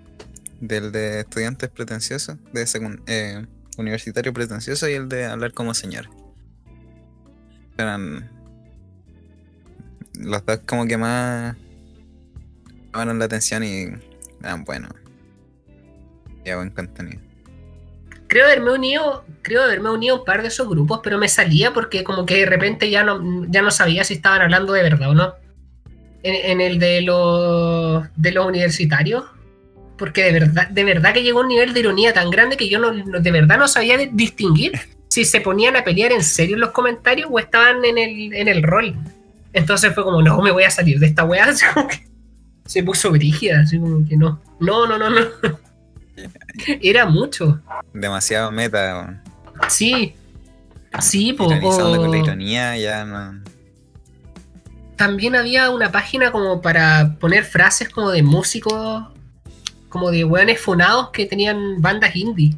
Del de estudiantes pretenciosos, de secund- eh, universitario pretencioso y el de hablar como señor. Eran. Los dos como que más. Llamaron la atención y eran buenos. Y a buen contenido. Creo haberme unido, creo haberme unido a un par de esos grupos, pero me salía porque como que de repente ya no, ya no sabía si estaban hablando de verdad o no. En, en el de los de los universitarios. Porque de verdad, de verdad que llegó a un nivel de ironía tan grande que yo no, no- de verdad no sabía distinguir si se ponían a pelear en serio en los comentarios o estaban en el, en el rol. Entonces fue como, no, me voy a salir de esta weá. Se puso brígida, así como que no. No, no, no, no. Era mucho. Demasiado meta, weón. Sí. Sí, po, Ironizando con la ironía ya no. también había una página como para poner frases como de músicos, como de weones funados que tenían bandas indie.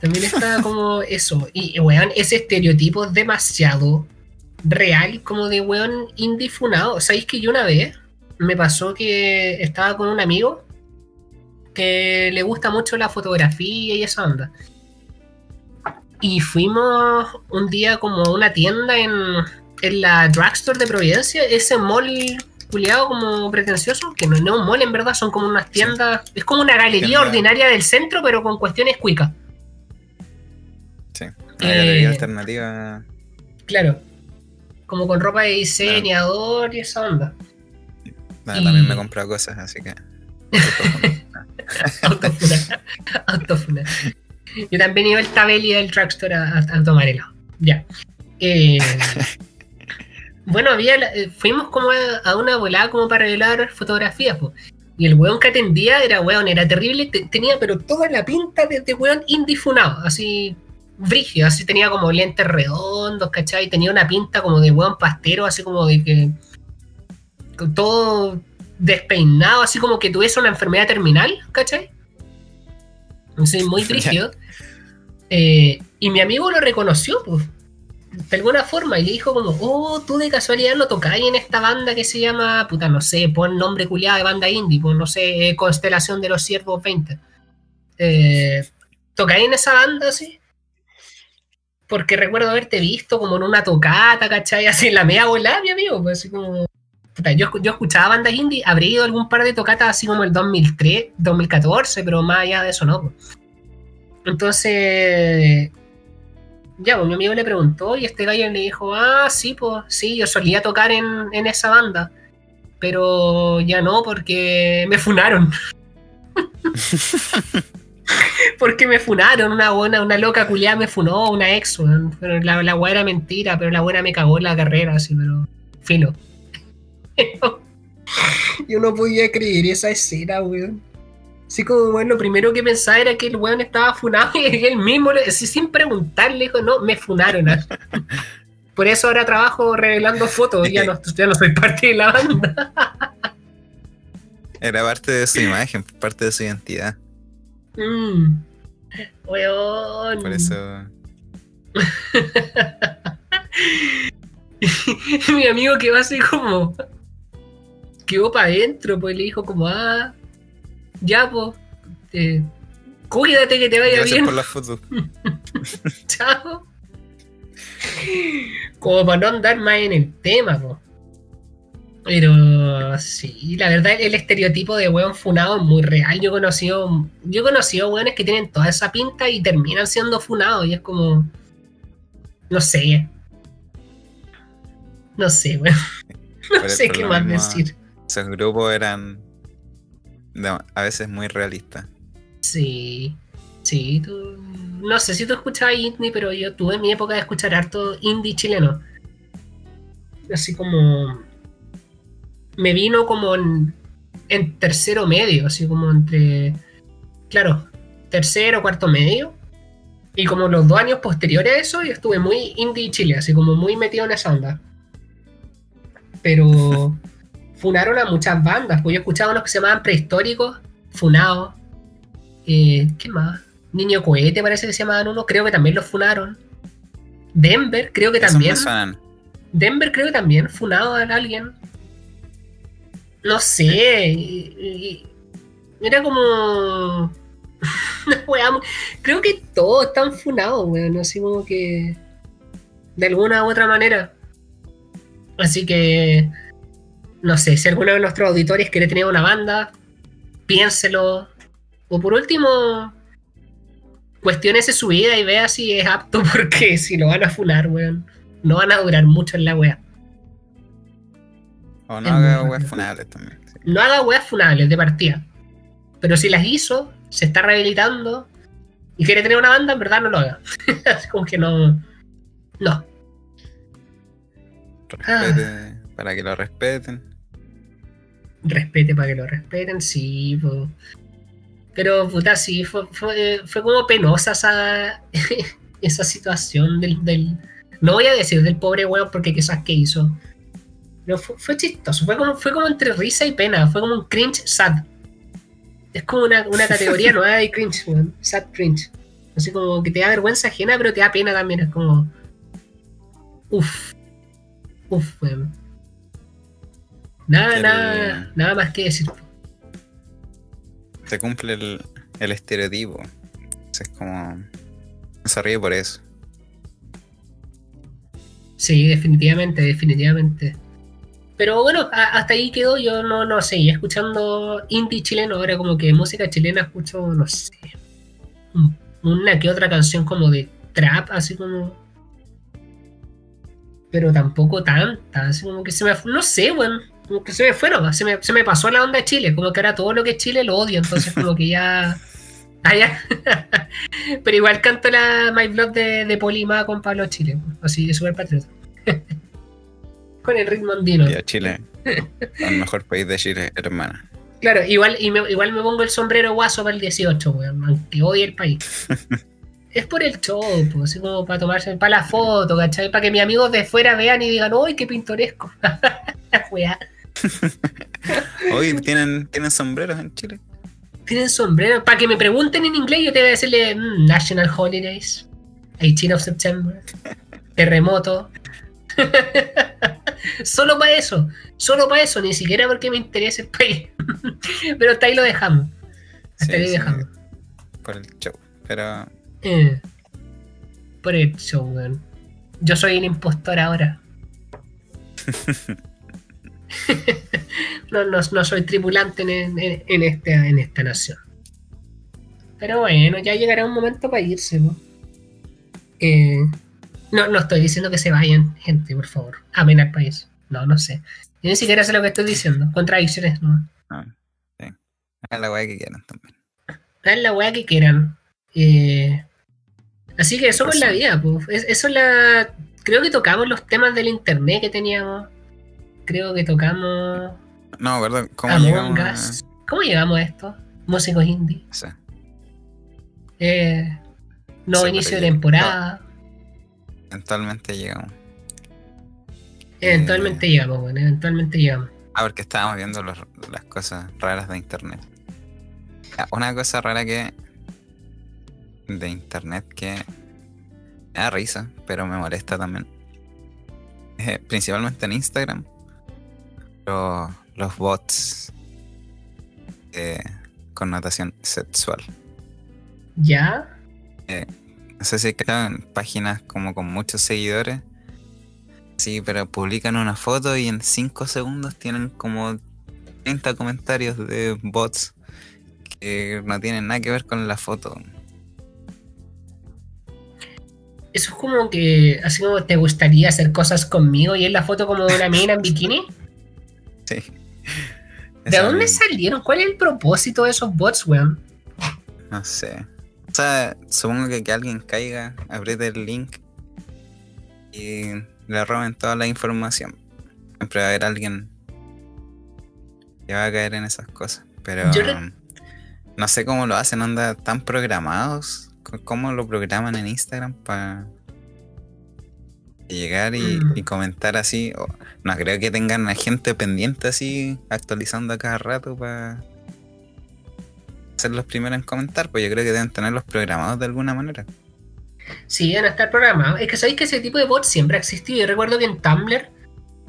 También está como eso. Y weón, ese estereotipo es demasiado real como de weón indie funado. ¿Sabéis que yo una vez me pasó que estaba con un amigo que le gusta mucho la fotografía y esa onda? Y fuimos un día como a una tienda en, en la drugstore de Providencia, ese mall culiado como pretencioso, que no es un mall en verdad, son como unas tiendas, es como una galería ordinaria del centro, pero con cuestiones cuicas. Sí, una galería eh, alternativa. Claro, como con ropa de diseñador y esa onda. También me he comprado cosas, así que. Autofuna. Autofuna. Yo también iba al Tabeli del Drugstore a, a, tomar Ya. Eh, bueno, había, eh, fuimos como a, una volada como para revelar fotografías, Y el weón que atendía era weón, era terrible, tenía pero toda la pinta de, de weón indifunado, así brígido, así tenía como lentes redondos, ¿cachai? Tenía una pinta como de weón pastero, así como de que todo despeinado, así como que tuviese una enfermedad terminal, ¿cachai? Sí, muy brígido. Eh, y mi amigo lo reconoció, pues de alguna forma y le dijo como, oh, tú de casualidad no tocáis en esta banda que se llama, puta, no sé, pon nombre culiado de banda indie, pues no sé, Constelación de los Siervos 20. Eh, ¿Tocáis en esa banda, sí? Porque recuerdo haberte visto como en una tocata, ¿cachai? Así en la media volada, mi amigo, pues así como... Yo, yo escuchaba bandas indie, habría ido algún par de tocatas así como el 2003, 2014, pero más allá de eso no. Entonces, ya, pues mi amigo le preguntó y este gallo le dijo, ah, sí, pues sí, yo solía tocar en, esa banda, pero ya no porque me funaron. porque me funaron, una buena, una loca culiada me funó, una ex, la, la era mentira, pero la buena me cagó en la carrera, así, pero filo. Yo no podía creer esa escena, weón. Así como, bueno, lo primero que pensaba era que el weón estaba funado y él mismo, sin preguntarle, dijo, no, me funaron. Por eso ahora trabajo revelando fotos, ya no, ya no soy parte de la banda. Era parte de su imagen, parte de su identidad. Mmm. Weón. Por eso. Mi amigo que va así como. Quedó para adentro, pues le dijo como, ah, ya, pues. Eh, cuídate que te vaya Gracias bien. por la foto. Chao. Como para no andar más en el tema, pues. Pero sí, la verdad el estereotipo de weón funado es muy real. Yo he conocido, yo he conocido weones que tienen toda esa pinta y terminan siendo funados y es como, no sé, no sé, weón, no sé qué más decir. Esos grupos eran a veces muy realista. Sí, sí, tú, no sé si tú escuchabas indie, pero yo tuve mi época de escuchar harto indie chileno. Así como me vino como en, en tercero medio, así como entre, claro, tercero, cuarto medio. Y como los dos años posteriores a eso, yo estuve muy indie Chile, así como muy metido en esa onda. Pero funaron a muchas bandas, pues yo escuchaba unos que se llamaban prehistóricos, funados. Eh, ¿Qué más? Niño Cohete parece que se llamaban uno, creo que también los funaron. Denver, creo que también. Denver creo que también funado a alguien. No sé. Era como. creo que todos están funados, weón. Así como que. De alguna u otra manera. Así que no sé, si alguno de nuestros auditores quiere tener una banda, piénselo. O por último, cuestionese su vida y vea si es apto, porque si lo van a funar, weón, no van a durar mucho en la wea. O no haga weas funables también. No haga weas funables de partida. Pero si las hizo, se está rehabilitando y quiere tener una banda, en verdad no lo haga. como que no. No. Respete, Para que lo respeten respete para que lo respeten, sí. Pero, puta, sí, fue, fue, como penosa esa, esa situación del, del, No voy a decir del pobre weón porque quizás que hizo. Pero fue, fue chistoso, fue como, fue como entre risa y pena, fue como un cringe sad. Es como una, una categoría nueva de cringe, weón. Sad cringe. Así como que te da vergüenza ajena, pero te da pena también. Es como. Uff. Uff, weón. Nada, El- nada, nada más que decir. Se cumple el, el estereotipo. Entonces, es como. Se ríe por eso. Sí, definitivamente, definitivamente. Pero bueno, a- hasta ahí quedó. Yo no, no seguía escuchando indie chileno. Ahora como que música chilena escucho, no sé, un- una que otra canción como de trap, así como... Pero tampoco tanta, así como que se me... No sé, bueno, como que se me fueron, se me, se me pasó la onda de Chile. Como que ahora todo lo que es Chile lo odio, entonces como que ya... Ah, ya. Pero igual canto la My Blood de, de Polima con Pablo Chile, así de super patriota. con el ritmo andino. Y a Chile. el mejor país de Chile, hermana. Claro, igual, y me, igual me pongo el sombrero guaso para el 18, weón, aunque odie el país. es por el show, pues, así como para tomarse, para la foto, ¿cachai? Para que mis amigos de fuera vean y digan, ¡uy, qué pintoresco! Weá. Hoy tienen, tienen sombreros en Chile. Tienen sombrero. Para que me pregunten en inglés, yo te voy a decirle mm, National Holidays, 18 of September, terremoto. solo para eso, solo para eso, ni siquiera porque me interesa el país. Pero hasta ahí lo dejamos. Hasta Sí, ahí sí, dejamos. Por el show. Pero Eh, por el show, weón. Yo soy el impostor ahora. no, no, no soy tripulante en, en- en esta, en esta nación. Pero bueno, ya llegará un momento para irse, ¿no? Eh, no, no estoy diciendo que se vayan, gente, por favor. Amen al país. No, no sé. Yo ni siquiera sé lo que estoy diciendo. Contradicciones, ¿no? hagan la weá que quieran también. Hagan la weá que quieran. Eh, así que eso es la vida, pues. Es- Eso es la. Creo que tocamos los temas del internet que teníamos. Creo que tocamos. No, acuerdo cómo Among llegamos a. ¿Cómo llegamos a esto? Músicos indie. sea, Eh, nuevo Sí, inicio de temporada. eventualmente llegamos. Eventualmente Eh. llegamos, bueno, eventualmente llegamos. Ah, porque estábamos viendo los- las cosas raras de internet. Una cosa rara que. de internet que. me da risa, pero me molesta también. Eh, principalmente en Instagram. Los, los bots. De connotación sexual. ¿Ya? No sé si crean páginas como con muchos seguidores. Sí, pero publican una foto y en 5 segundos tienen como 30 comentarios de bots que no tienen nada que ver con la foto. Eso es como que. Así como te gustaría hacer cosas conmigo y es la foto como de una mina en bikini. Sí. ¿De Esa dónde salieron? ¿Cuál es el propósito de esos bots, weón? No sé. O sea, supongo que, que alguien caiga, apriete el link y le roben toda la información. Siempre va a haber alguien que va a caer en esas cosas. Pero re- no sé cómo lo hacen, onda tan programados. ¿Cómo lo programan en Instagram para llegar y, Mm. y comentar así? No creo que tengan a gente pendiente así, actualizando a cada rato para ser los primeros en comentar, pues yo creo que deben tenerlos programados de alguna manera. Sí, deben estar programados. Es que sabéis que ese tipo de bots siempre ha existido. Yo recuerdo que en Tumblr,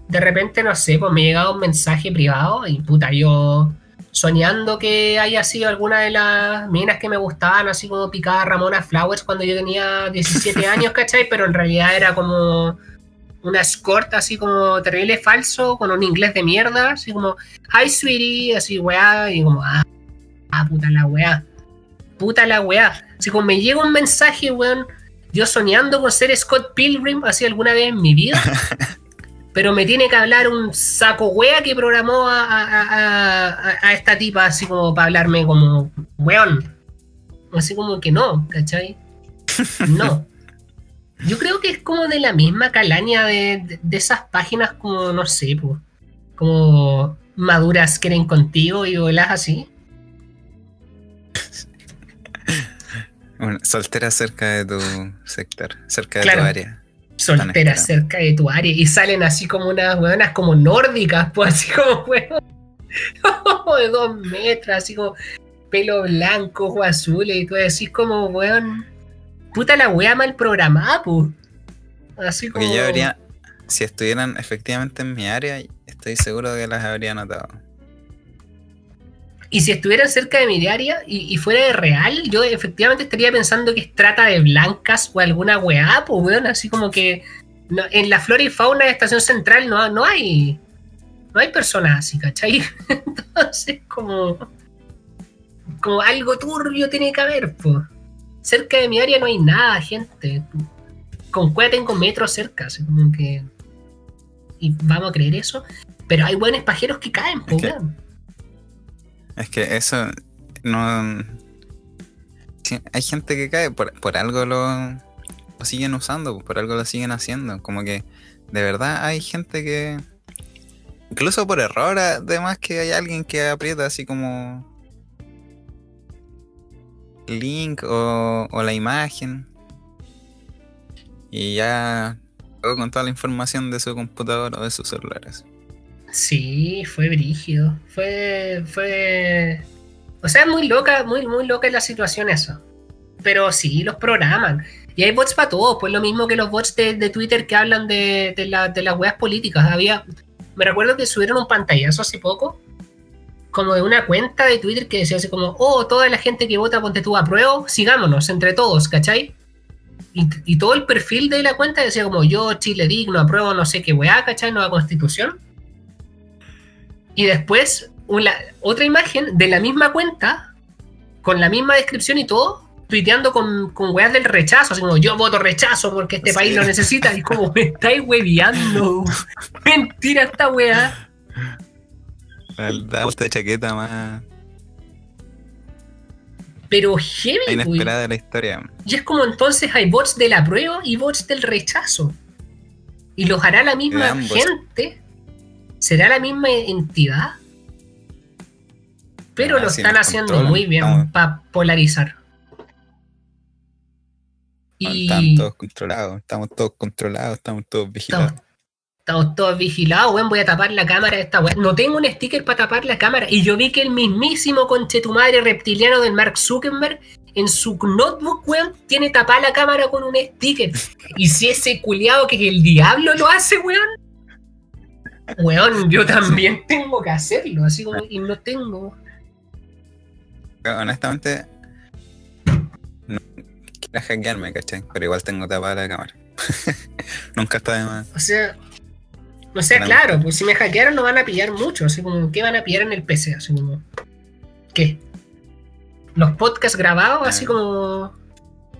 de repente, no sé, pues me llegaba un mensaje privado y puta, yo soñando que haya sido alguna de las minas que me gustaban, así como picada Ramona Flowers cuando yo tenía 17 años, ¿cachai? Pero en realidad era como una escort así como terrible falso, con un inglés de mierda, así como, hi sweetie, así weá, y como, ah, ah, puta la weá, puta la weá. Así como me llega un mensaje, weón, yo soñando con ser Scott Pilgrim así alguna vez en mi vida. pero me tiene que hablar un saco wea que programó a, a- a- esta tipa así como para hablarme como weón. Así como que no, ¿cachai? No. Yo creo que es como de la misma calaña de, de- de esas páginas como, no sé, po, como maduras quieren contigo y volas así. Bueno, soltera cerca de tu sector, cerca de Claro. tu área. Solteras cerca de tu área y salen así como unas weonas como nórdicas, pues así como weón de dos metros, así como pelo blanco, ojos azules y tú decís como weón, puta la wea mal programada, pues. Así como. Porque yo habría, si estuvieran efectivamente en mi área, estoy seguro de que las habría notado. Y si estuvieran cerca de mi área y, fuera de real, yo efectivamente estaría pensando que es trata de blancas o alguna weá, pues weón, así como que en la flora y fauna de Estación Central no, no hay no hay personas así, ¿cachai? Entonces como como algo turbio tiene que haber, pues. Cerca de mi área no hay nada, gente. Con cueva tengo metro cerca, así como que y vamos a creer eso, pero hay buenos pajeros que caen, pues, weón. Es que eso no. hay gente que cae, por, algo lo, siguen usando, por algo lo siguen haciendo. Como que de verdad hay gente que. Incluso por error, además que hay alguien que aprieta así como. Link o, la imagen. Y ya. Con toda la información de su computadora o de sus celulares. Sí, fue brígido. Fue. fue. O sea, muy loca, muy, muy loca la situación eso. Pero sí, los programan. Y hay bots para todos, pues lo mismo que los bots de, Twitter que hablan de, de, las weas políticas. Había. Me recuerdo que subieron un pantallazo hace poco. Como de una cuenta de Twitter que decía así como, oh, toda la gente que vota ponte tú a prueba, sigámonos entre todos, ¿cachai? Y, y, todo el perfil de la cuenta decía como yo, Chile digno, apruebo no sé qué weá, ¿cachai? Nueva constitución. Y después una, otra imagen de la misma cuenta, con la misma descripción y todo, tuiteando con, con weas del rechazo, así como yo voto rechazo porque este país lo necesita. Y como me estáis hueviando. Mentira esta wea. La esta chaqueta más. Pero heavy, Inesperada de la historia. Y es como entonces hay bots de la prueba y bots del rechazo. Y los hará la misma gente ¿Será la misma entidad? Pero ah, lo están haciendo muy bien para polarizar. Y... Están todos controlados, estamos todos controlados, estamos todos vigilados. Estamos, todos vigilados, weón. Voy a tapar la cámara de esta weón. No tengo un sticker para tapar la cámara. Y yo vi que el mismísimo conchetumadre reptiliano del Mark Zuckerberg en su notebook, weón, tiene tapada la cámara con un sticker. Y si ese culiado que el diablo lo hace, weón, Weón, yo también tengo que hacerlo, así como, y no tengo. Honestamente, no quiero hackearme, ¿cachai? Pero igual tengo tapada la cámara. Nunca está de más. O sea, o sea, claro, pues si me hackearon no van a pillar mucho, así como, ¿qué van a pillar en el PC? Así como, ¿qué? Los podcasts grabados, así como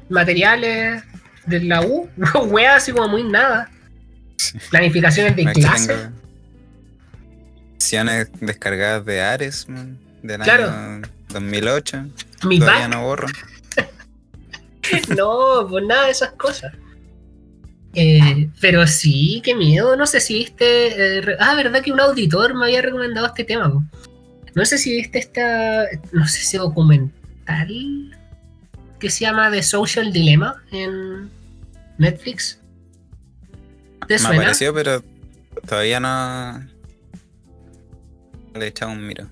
materiales de la U, wea, así como muy nada. Planificaciones de clase descargadas de Ares del año 2008. Mi Todavía no borro. no, pues nada de esas cosas. Eh, pero sí, qué miedo. No sé si viste. Eh, ah, verdad que un auditor me había recomendado este tema. No sé si viste esta. No sé si documental que se llama The Social Dilemma en Netflix. ¿Te Me apareció, pero todavía no, le echaba un miro.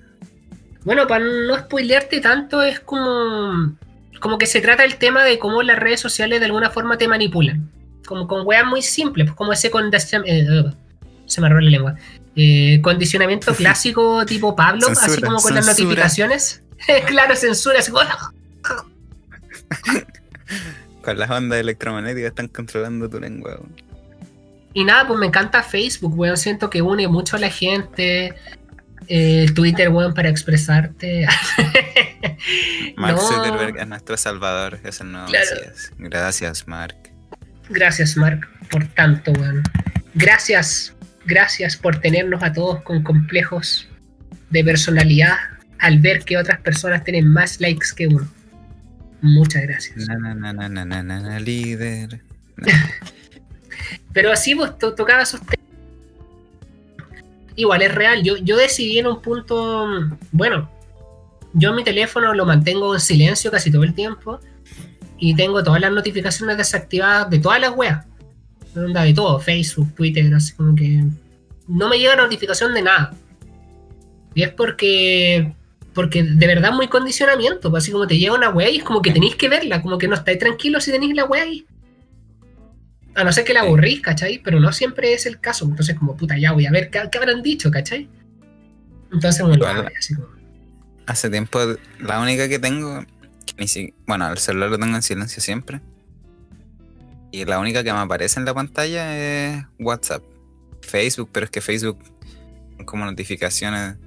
Bueno, para no spoilearte tanto, es como, como que se trata el tema de cómo las redes sociales de alguna forma te manipulan. Como con weas muy simples, pues como ese condicionamiento. Eh, se me arrolla la lengua. Eh, condicionamiento clásico tipo Pablo, así como con las notificaciones. claro, censura, así con las ondas electromagnéticas están controlando tu lengua. Y nada, pues me encanta Facebook, weón. Siento que une mucho a la gente. El Twitter, weón, para expresarte. Mark Zuckerberg es nuestro salvador, eso no Gracias. gracias, Mark. Gracias, Mark, por tanto, weón. Gracias, gracias por tenernos a todos con complejos de personalidad al ver que otras personas tienen más likes que uno. Muchas gracias. Na, líder. Pero así vos tocabas usted igual es real. Yo, yo decidí en un punto, bueno, yo mi teléfono lo mantengo en silencio casi todo el tiempo y tengo todas las notificaciones desactivadas de todas las weas. de todo, Facebook, Twitter, así como que no me llega notificación de nada. Y es porque porque de verdad muy condicionamiento, pues así como te llega una wea y es como que tenéis que verla, como que no estáis tranquilos si tenéis la wea ahí. A no ser que la aburrís, ¿cachai? Pero no siempre es el caso. Entonces, como puta, ya voy a ver qué, habrán dicho, ¿cachai? Entonces, muy así como... Hace tiempo, la única que tengo, ni si, bueno, el celular lo tengo en silencio siempre. Y la única que me aparece en la pantalla es WhatsApp. Facebook, pero es que Facebook, como notificaciones,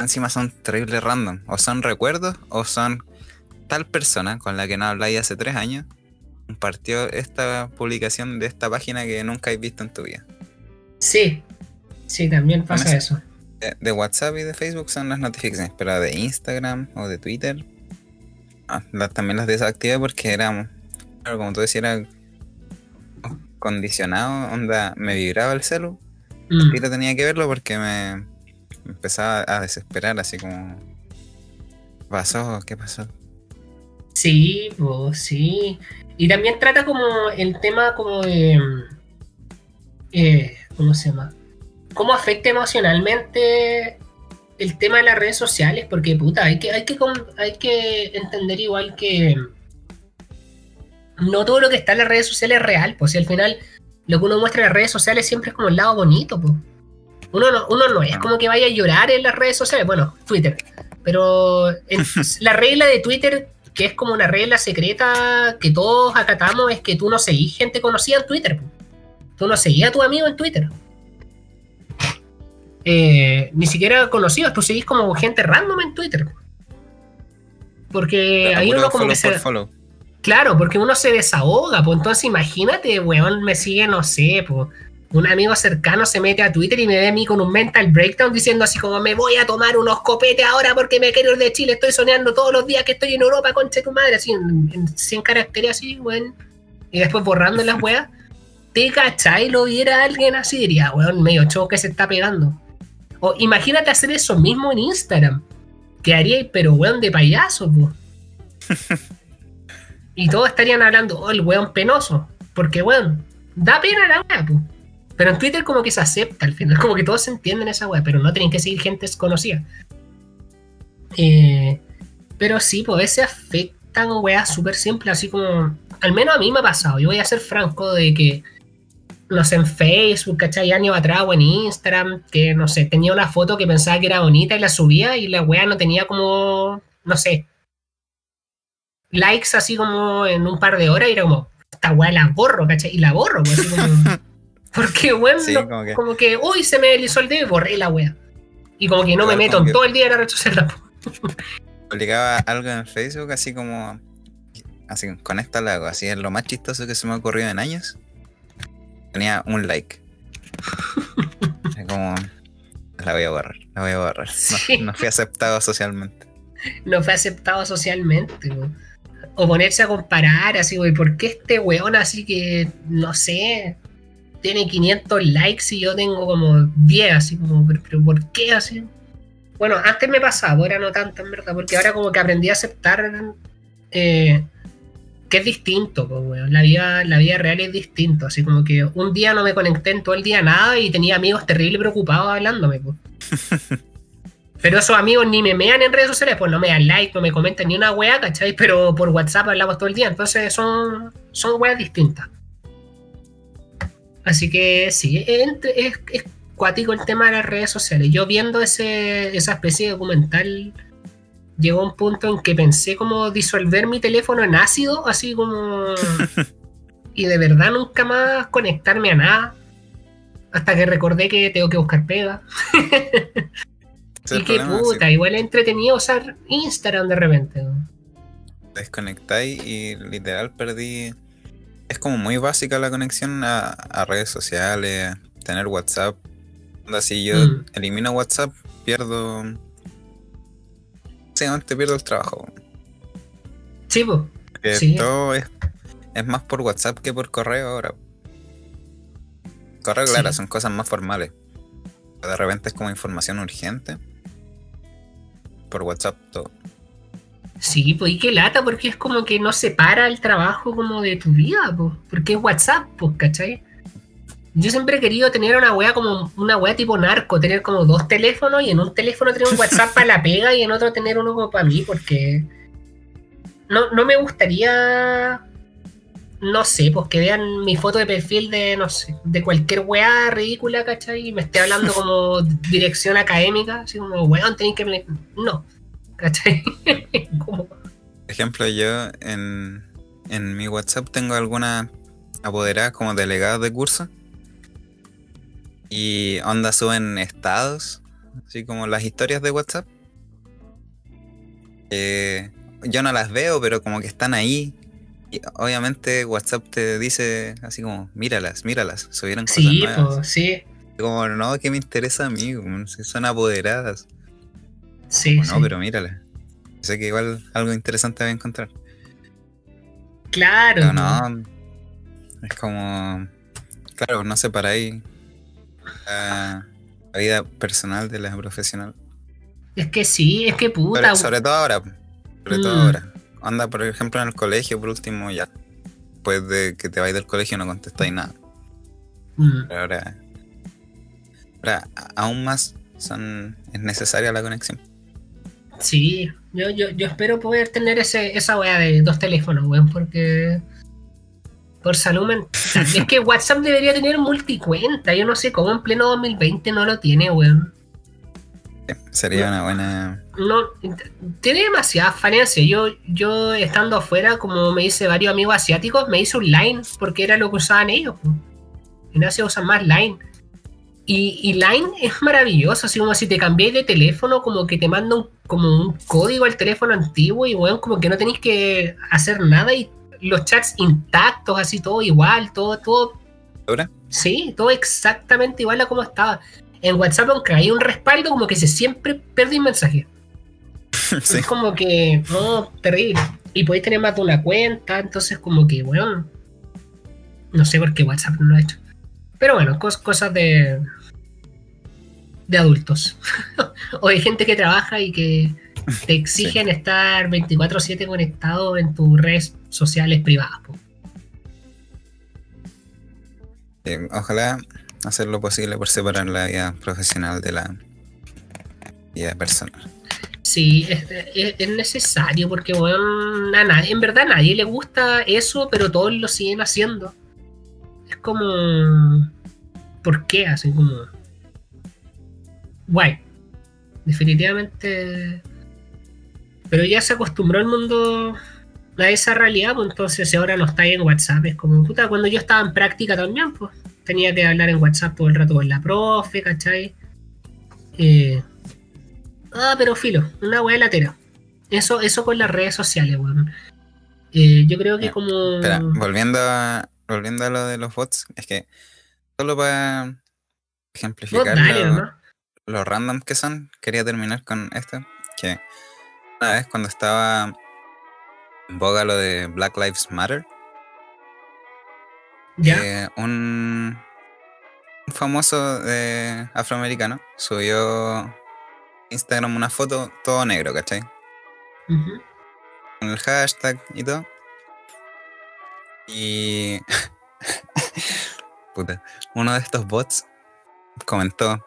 encima son terribles random. O son recuerdos, o son tal persona con la que no habláis hace tres años compartió esta publicación de esta página que nunca has visto en tu vida. Sí, sí, también pasa eso. De, WhatsApp y de Facebook son las notificaciones, pero de Instagram o de Twitter ah, también las desactivé porque era, claro, como tú decías, era condicionado, onda, me vibraba el celu mm. y tenía que verlo porque me, empezaba a desesperar, así como, ¿qué pasó? ¿Qué pasó? Sí, pues sí. Y también trata como el tema como de... Eh, ¿Cómo se llama? ¿Cómo afecta emocionalmente el tema de las redes sociales? Porque puta, hay que, hay que, hay que entender igual que no todo lo que está en las redes sociales es real, pues si al final lo que uno muestra en las redes sociales siempre es como el lado bonito, pues. Uno no, uno no es como que vaya a llorar en las redes sociales, bueno, Twitter. Pero la regla de Twitter que es como una regla secreta que todos acatamos, es que tú no seguís gente conocida en Twitter. Tú no seguías a tu amigo en Twitter. Eh, ni siquiera conocidos, tú seguís como gente random en Twitter. Porque ahí uno como que se... Claro, porque uno se desahoga, pues entonces imagínate, weón, me sigue, no sé, pues un amigo cercano se mete a Twitter y me ve a mí con un mental breakdown diciendo así como me voy a tomar unos copetes ahora porque me quiero ir de Chile, estoy soñando todos los días que estoy en Europa, conche tu madre, así en, 100 caracteres así, weón. Y después borrando las weas. ¿Te cachai? Lo viera alguien así, diría, weón, medio choque se está pegando. O imagínate hacer eso mismo en Instagram. Que haríais, pero weón, de payaso, po. y todos estarían hablando, oh, el weón penoso. Porque, weón, da pena la wea, po. Pero en Twitter como que se acepta al final, como que todos entienden esa weá, pero no tienen que seguir gente desconocida. Eh, pero sí, pues a veces afectan weas súper simples, así como, al menos a mí me ha pasado, yo voy a ser franco de que, no sé, en Facebook, ¿cachai? Años atrás o en Instagram, que no sé, tenía una foto que pensaba que era bonita y la subía y la wea no tenía como, no sé, likes así como en un par de horas y era como, esta wea la borro, ¿cachai? Y la borro, pues así como... Porque, weón, como, que... uy, se me deslizó el dedo y borré la wea. Y como que no me meto en todo el día en la red social Publicaba algo en Facebook así como. Así, con esta lago, así es lo más chistoso que se me ha ocurrido en años. Tenía un like. como. La voy a borrar, la voy a borrar. No, fui aceptado socialmente. No fue aceptado socialmente, O ponerse a comparar, así, güey, ¿por qué este weón así que, no sé, tiene 500 likes y yo tengo como 10, así como, pero, ¿por qué así? Bueno, antes me pasaba, ahora no tanto en verdad, porque ahora como que aprendí a aceptar eh, que es distinto, pues, la, vida, la vida real es distinto, así como que un día no me conecté en todo el día nada y tenía amigos terribles preocupados hablándome. Pues. Pero esos amigos ni me mean en redes sociales, pues no me dan like, no me comentan ni una wea, ¿cachai? Pero por WhatsApp hablamos todo el día, entonces son, son weas distintas. Así que sí, es, es, cuático el tema de las redes sociales. Yo viendo ese, esa especie de documental, llegó un punto en que pensé como disolver mi teléfono en ácido, así como... y de verdad nunca más conectarme a nada. Hasta que recordé que tengo que buscar pega. y qué puta, igual es entretenido usar Instagram de repente. Desconectáis y literal perdí es como muy básica la conexión a, redes sociales, tener WhatsApp. si yo mm. elimino WhatsApp, pierdo. te pierdo el trabajo. Sí, pues. Todo es, más por WhatsApp que por correo ahora. Correo, claro, son cosas más formales. De repente es como información urgente. Por WhatsApp todo. Sí, pues y qué lata, porque es como que no separa el trabajo como de tu vida, pues, porque es WhatsApp, pues, ¿cachai? Yo siempre he querido tener una wea como una wea tipo narco, tener como dos teléfonos y en un teléfono tener un WhatsApp para la pega y en otro tener uno como para mí, porque no, no me gustaría, no sé, pues que vean mi foto de perfil de, no sé, de cualquier wea ridícula, ¿cachai? Y me esté hablando como dirección académica, así como, weón, tenéis que... No, ¿cachai? Por ejemplo, yo en, en mi WhatsApp tengo alguna apoderada como delegada de curso y onda suben estados, así como las historias de WhatsApp. yo no las veo, pero como que están ahí. Y obviamente WhatsApp te dice así como, míralas, míralas, subieron cosas sí, Pues, sí. Como, no, que me interesa a mí, como, si son apoderadas. Sí, No, pero míralas. Sé que igual algo interesante voy a encontrar. Claro. no, es como, claro, no separáis la, vida personal de la profesional. Es que sí, es que puta. sobre todo ahora. Sobre todo mm. ahora. Anda, por ejemplo, en el colegio, por último, ya. Después de que te vayas del colegio no contestáis nada. Mm. Pero ahora, ahora, aún más son, es necesaria la conexión. Sí, yo, yo, yo espero poder tener ese, esa weá de dos teléfonos, weón, porque por salud mental. es que WhatsApp debería tener multicuenta. Yo no sé cómo en pleno 2020 no lo tiene, weón. Sería una buena. No, tiene demasiada falencia. Yo, yo estando afuera, como me dice varios amigos asiáticos, me hice un line porque era lo que usaban ellos. En Asia usan más line. Y, Line es maravilloso, así como si te cambiáis de teléfono, como que te manda un, como un código al teléfono antiguo y bueno, como que no tenéis que hacer nada y los chats intactos, así todo igual, todo, todo. ¿Ahora? Sí, todo exactamente igual a como estaba. En WhatsApp, aunque hay un respaldo, como que se siempre pierde un mensaje. Es como que, no, terrible. Y podéis tener más de una cuenta, entonces como que, bueno, no sé por qué WhatsApp no lo ha hecho. Pero bueno, cosas de, de adultos. o de gente que trabaja y que te exigen estar 24/7 conectado en tus redes sociales privadas. ojalá hacer lo posible por separar la vida profesional de la vida personal. Sí, es, necesario porque, bueno, en verdad a nadie le gusta eso, pero todos lo siguen haciendo. Es como... ¿Por qué? Así como... Guay. Definitivamente pero ya se acostumbró el mundo a esa realidad, pues entonces ahora no está ahí en WhatsApp. Es como, puta, cuando yo estaba en práctica también, pues tenía que hablar en WhatsApp todo el rato con la profe, ¿cachai? Eh, ah, pero filo, una weá latera. Eso, eso con las redes sociales, weón. Eh, yo creo que como. Espera, volviendo a, volviendo a lo de los bots, es que solo para ejemplificar lo, lo, random que son, quería terminar con esto. Que una vez cuando estaba en boga lo de Black Lives Matter, eh, un, famoso de afroamericano subió Instagram una foto todo negro, ¿cachai? Con el hashtag y todo. Y. Puta. Uno de estos bots comentó: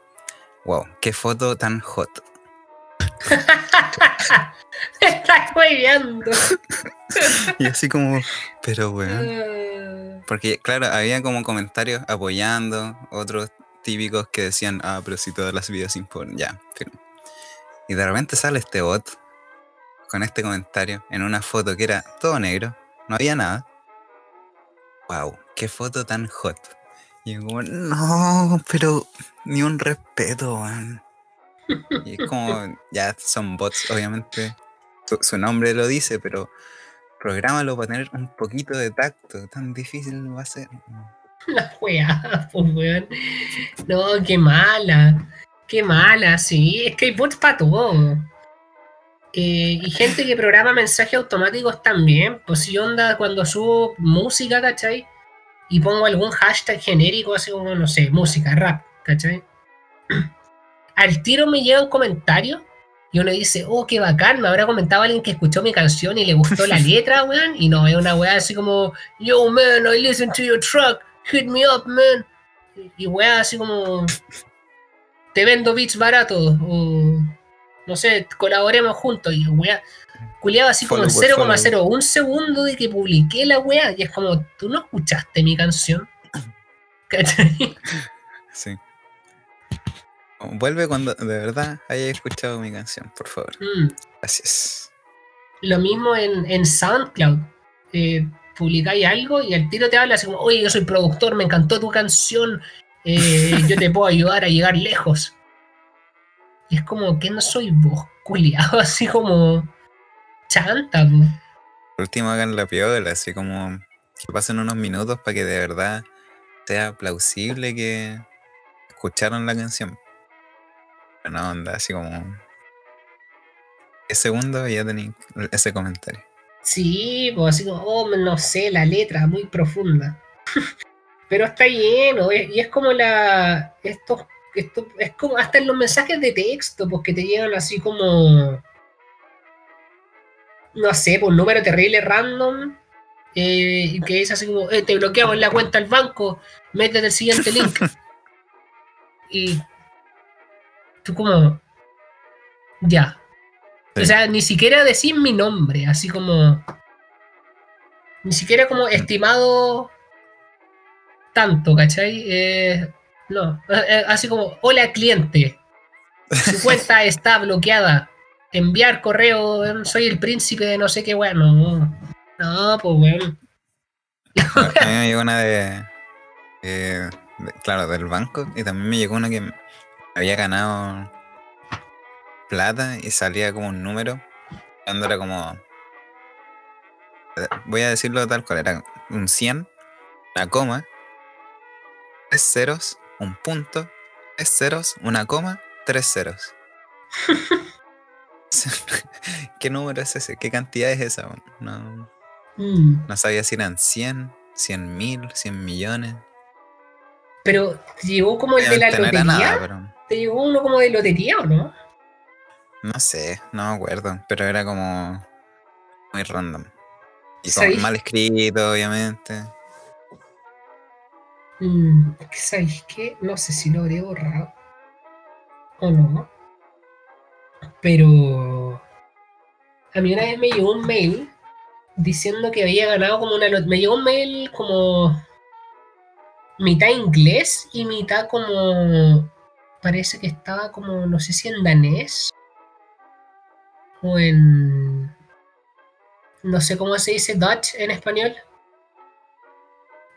Wow, qué foto tan hot. Estás hueveando. y así como, pero weón. Ah. Porque, claro, había como comentarios apoyando, otros típicos que decían, ah, pero si todas las vidas importan, ya, Y de repente sale este bot con este comentario en una foto que era todo negro, no había nada. Wow, qué foto tan hot. Y yo como, no, pero ni un respeto, weón. Y es como, ya son bots, obviamente. Su, nombre lo dice, pero prográmalo para tener un poquito de tacto. Tan difícil va a ser. La weá, pues weón. No, qué mala. Qué mala, sí. Es que hay bots para todo. Eh, y gente que programa mensajes automáticos también. Pues si onda cuando subo música, ¿cachai? Y pongo algún hashtag genérico, así como, no sé, música, rap, ¿cachai? al tiro me llega un comentario y uno dice, oh, qué bacán, me habrá comentado alguien que escuchó mi canción y le gustó la letra, weón. Y no, es una weá así como, yo, man, I listen to your truck, hit me up, man. y weá así como te vendo bits baratos o no sé, colaboremos juntos y weá culiaba así como en 0,01 segundo de que publiqué la weá y es como, tú no escuchaste mi canción. ¿Cachai? Sí. Vuelve cuando de verdad hayas escuchado mi canción, por favor. Mm. Gracias. Lo mismo en, en SoundCloud. Eh, publicáis algo y el tiro te habla así como, oye, yo soy productor, me encantó tu canción, eh, yo te puedo ayudar a llegar lejos. Y es como, que no soy vos, culiado? Así como chanta. Por último hagan la piola, así como que pasen unos minutos para que de verdad sea plausible que escucharon la canción. Una onda, así como 10 segundos y ya tenéis ese comentario. Sí, pues así como, oh, no sé, la letra muy profunda. Pero está lleno, y es como la. Esto, esto, es como hasta en los mensajes de texto, pues que te llegan así como. No sé, pues un número terrible random. Eh, que es así como, eh, te bloqueamos la cuenta al banco, métete el siguiente link. y tú como, ya, o sea, ni siquiera decir mi nombre, así como. Ni siquiera como estimado tanto, ¿cachai? Eh, no, eh, eh, así como, hola cliente, su cuenta está bloqueada. Enviar correo, soy el príncipe de no sé qué, bueno. No, pues bueno. A mí me llegó una de, Claro, del banco, y también me llegó una que había ganado plata y salía como un número. Cuando era como. Voy a decirlo tal cual, era un 100, una coma, tres ceros, un punto, tres ceros, una coma, tres ceros. ¿Qué número es ese? ¿Qué cantidad es esa? No, mm. no sabía si eran 100, 100 mil, 100 millones. Pero llegó como el de la lotería. ¿Te llegó uno como de lotería o no? No sé, no me acuerdo, pero era como muy random. Y como mal escrito, obviamente. Mm, ¿Sabéis qué? No sé si lo habré borrado o no. Pero a mí una vez me llegó un mail diciendo que había ganado como una... Me llegó un mail como mitad inglés y mitad como... Parece que estaba como, no sé si en danés o en... No sé cómo se dice Dutch en español.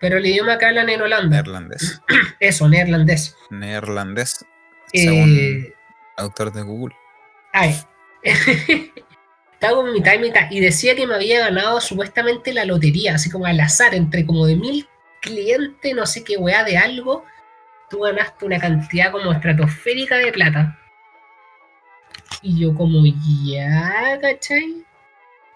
Pero el idioma que hablan en Holanda. Neerlandés. Eso, neerlandés. Neerlandés. Según eh, autor de Google. Ay. Estaba en mitad y mitad. Y decía que me había ganado supuestamente la lotería, así como al azar, entre como de mil clientes, no sé qué weá de algo. Tú ganaste una cantidad como estratosférica de plata. Y yo como, ya, ¿cachai?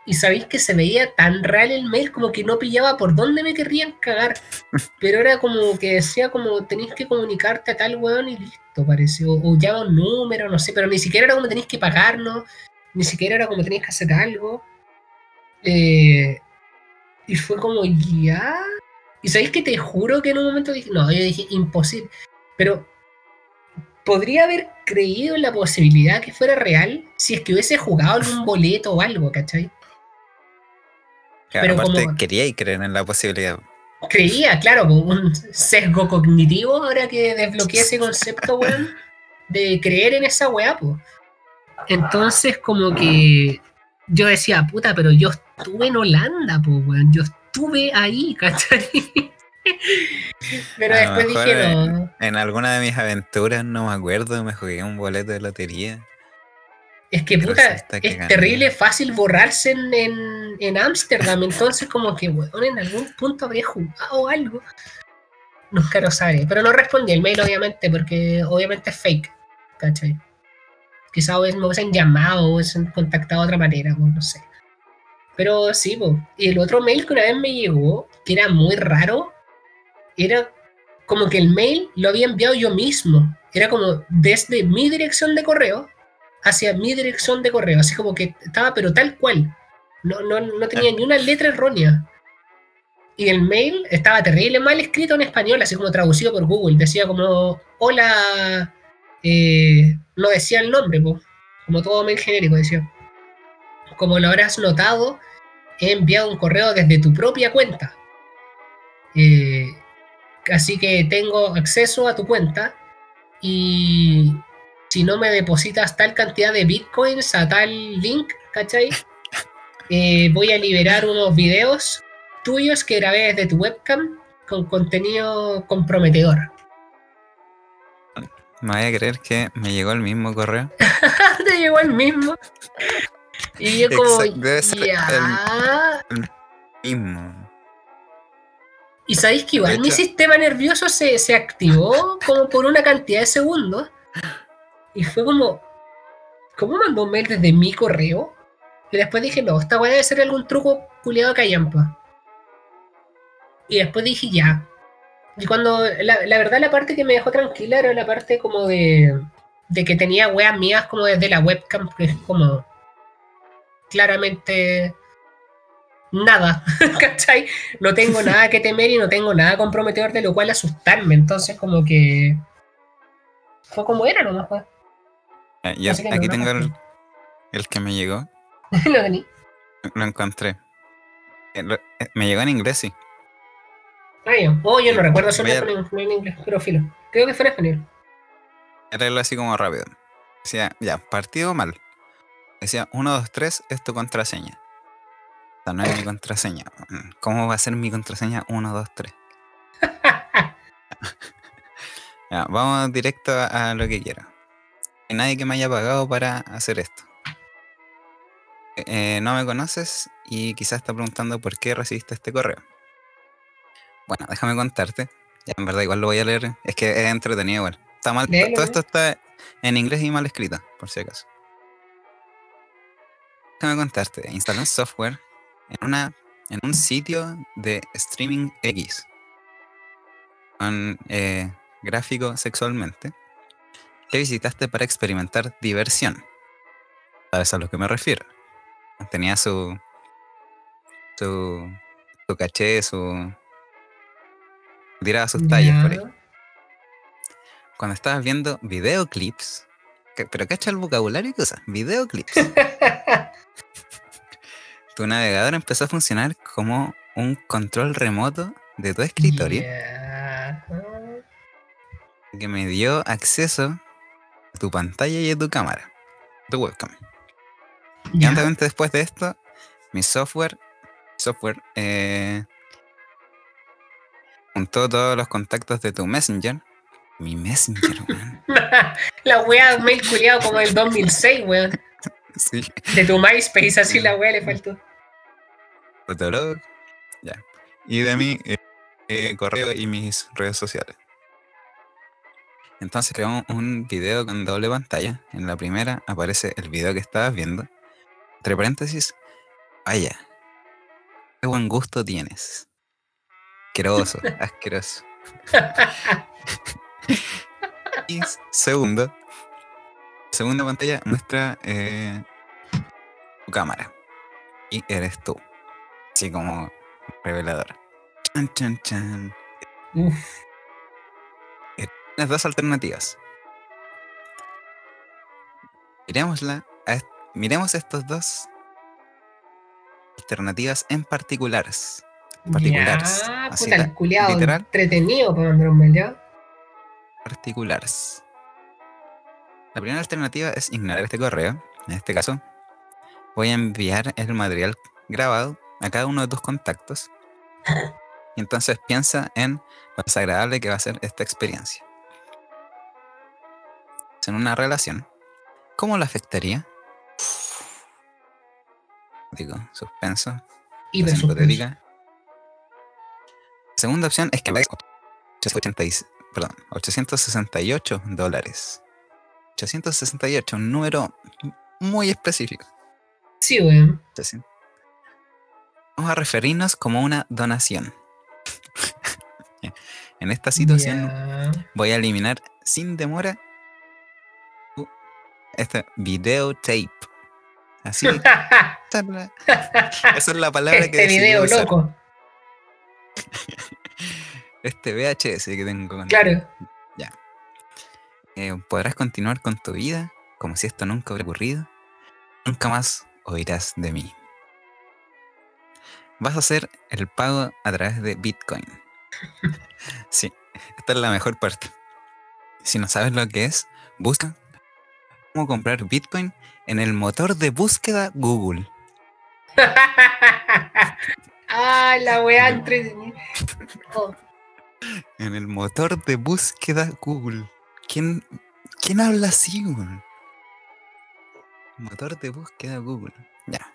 Y sabéis que se veía tan real el mail como que no pillaba por dónde me querrían cagar. Pero era como que decía como tenéis que comunicarte a tal weón y listo, parece. O, o llama un número, no sé, pero ni siquiera era como tenéis que pagarnos, ni siquiera era como tenéis que hacer algo. Eh, y fue como, ya. Y sabéis que te juro que en un momento dije, no, yo dije, imposible. Pero podría haber creído en la posibilidad que fuera real si es que hubiese jugado algún boleto o algo, ¿cachai? Pero aparte como, quería y creer en la posibilidad. Creía, claro, con un sesgo cognitivo ahora que desbloqueé ese concepto, weón, de creer en esa weá, pues. Entonces, como que yo decía, puta, pero yo estuve en Holanda, pues, weón, yo estuve ahí, ¿cachai? Pero después dije no. En alguna de mis aventuras, no me acuerdo, me jugué un boleto de lotería. Es que puta, es terrible fácil borrarse en Ámsterdam. En, entonces, como que, weón, en algún punto habría jugado algo. Nunca lo sabe. Pero no respondí el mail, obviamente, porque obviamente es fake. ¿Cachai? Quizás me hubiesen llamado o hubiesen contactado de otra manera, no sé. Pero sí, y el otro mail que una vez me llegó, que era muy raro, era como que el mail lo había enviado yo mismo. Era como desde mi dirección de correo hacia mi dirección de correo. Así como que estaba, pero tal cual. No, no, no tenía ni una letra errónea. y el mail estaba terrible mal escrito en español, así como traducido por Google. Decía como, hola, eh, no decía el nombre, po, como todo mail genérico decía. Como lo habrás notado, he enviado un correo desde tu propia cuenta. Eh, así que tengo acceso a tu cuenta y si no me depositas tal cantidad de bitcoins a tal link, ¿cachai? Eh, voy a liberar unos videos tuyos que grabé desde tu webcam con contenido comprometedor. Me voy a creer que me llegó el mismo correo. Te llegó el mismo. Y yo como, Exacto, debe ser ya. el mismo. Y sabéis que igual De mi hecho- sistema nervioso se, se activó como por una cantidad de segundos. Y fue como, ¿cómo mandó un mail desde mi correo? Y después dije, no, esta weá debe ser algún truco culiado callampa. Y después dije, ya. Y cuando, la, la verdad, la parte que me dejó tranquila era la parte como de, de que tenía weas mías como desde la webcam, que es como claramente nada, ¿cachai? No tengo nada que temer y no tengo nada comprometedor de lo cual asustarme. Entonces, como que fue como era nomás, pues. Eh, yo Así que no, aquí no tengo el, confío. el que me llegó. Lo tení. Lo encontré. Eh, eh, Me llegó en inglés, sí. Ah, ya. Oh, yo no recuerdo Voy a- en, inglés, pero filo. Creo que fue en español. Algo así como rápido. Decía, ya, partido mal. Decía, 1, 2, 3 es tu contraseña. O sea, no es mi contraseña. ¿Cómo va a ser mi contraseña 1, 2, 3? Ya, vamos directo a, a lo que quiero. Nadie que me haya pagado para hacer esto. Eh, no me conoces y quizás está preguntando por qué recibiste este correo. Bueno, déjame contarte. Ya, en verdad, igual lo voy a leer. Es que es entretenido igual. Está mal. Léelo, todo ¿no? esto está en inglés y mal escrito, por si acaso. Déjame contarte. Instalé un software en, una, en un sitio de streaming X. Con eh, gráfico sexualmente. Que visitaste para experimentar diversión. ¿Sabes a lo que me refiero? Tenía su. su. su caché, su. tiraba sus tallas por ahí cuando estabas viendo videoclips, que- pero cacha el vocabulario que usas, videoclips, tu navegador empezó a funcionar como un control remoto de tu escritorio que me dio acceso tu pantalla y tu cámara, tu webcam. Y antes después de esto, mi software, software, eh, juntó todos los contactos de tu Messenger. Mi Messenger, weón. la wea mail culiado como el 2006, weón. Sí. De tu MySpace, así la wea le faltó. Fotolog, ya. Y de mi eh, eh, correo y mis redes sociales. Entonces creamos un video con doble pantalla. En la primera aparece el video que estabas viendo. Entre paréntesis, vaya, qué buen gusto tienes. Asqueroso, asqueroso. y segundo, segunda pantalla muestra eh, tu cámara. Y eres tú. Así como revelador. Chan, chan, chan. Uf, Tienes dos alternativas. Miremosla a miremos estos dos alternativas en particulares. Particulares. Ya, Así puta, la- el culiado literal. entretenido mail, ¿ya? Particulares. La primera alternativa es ignorar este correo. En este caso, voy a enviar el material grabado a cada uno de tus contactos. Y entonces piensa en lo desagradable que va a ser esta experiencia. En una relación, ¿cómo lo afectaría? Digo, suspenso. Y presupuesto. hipotética. Segunda opción es que me 886 perdón, 868 dólares. 868, un número muy específico. Sí, weón. 800. Vamos a referirnos como una donación. en esta situación voy a eliminar sin demora este videotape. Así, esa es la, palabra que este video usar. loco. este VHS que tengo Claro. eh, podrás continuar con tu vida como si esto nunca hubiera ocurrido. Nunca más oirás de mí. Vas a hacer el pago a través de Bitcoin. Sí, esta es la mejor parte. Si no sabes lo que es, busca cómo comprar Bitcoin en el motor de búsqueda Google. ah, la weá entretenida. Oh, En el motor de búsqueda Google. ¿Quién, quién habla así, weón? Motor de búsqueda Google. Ya.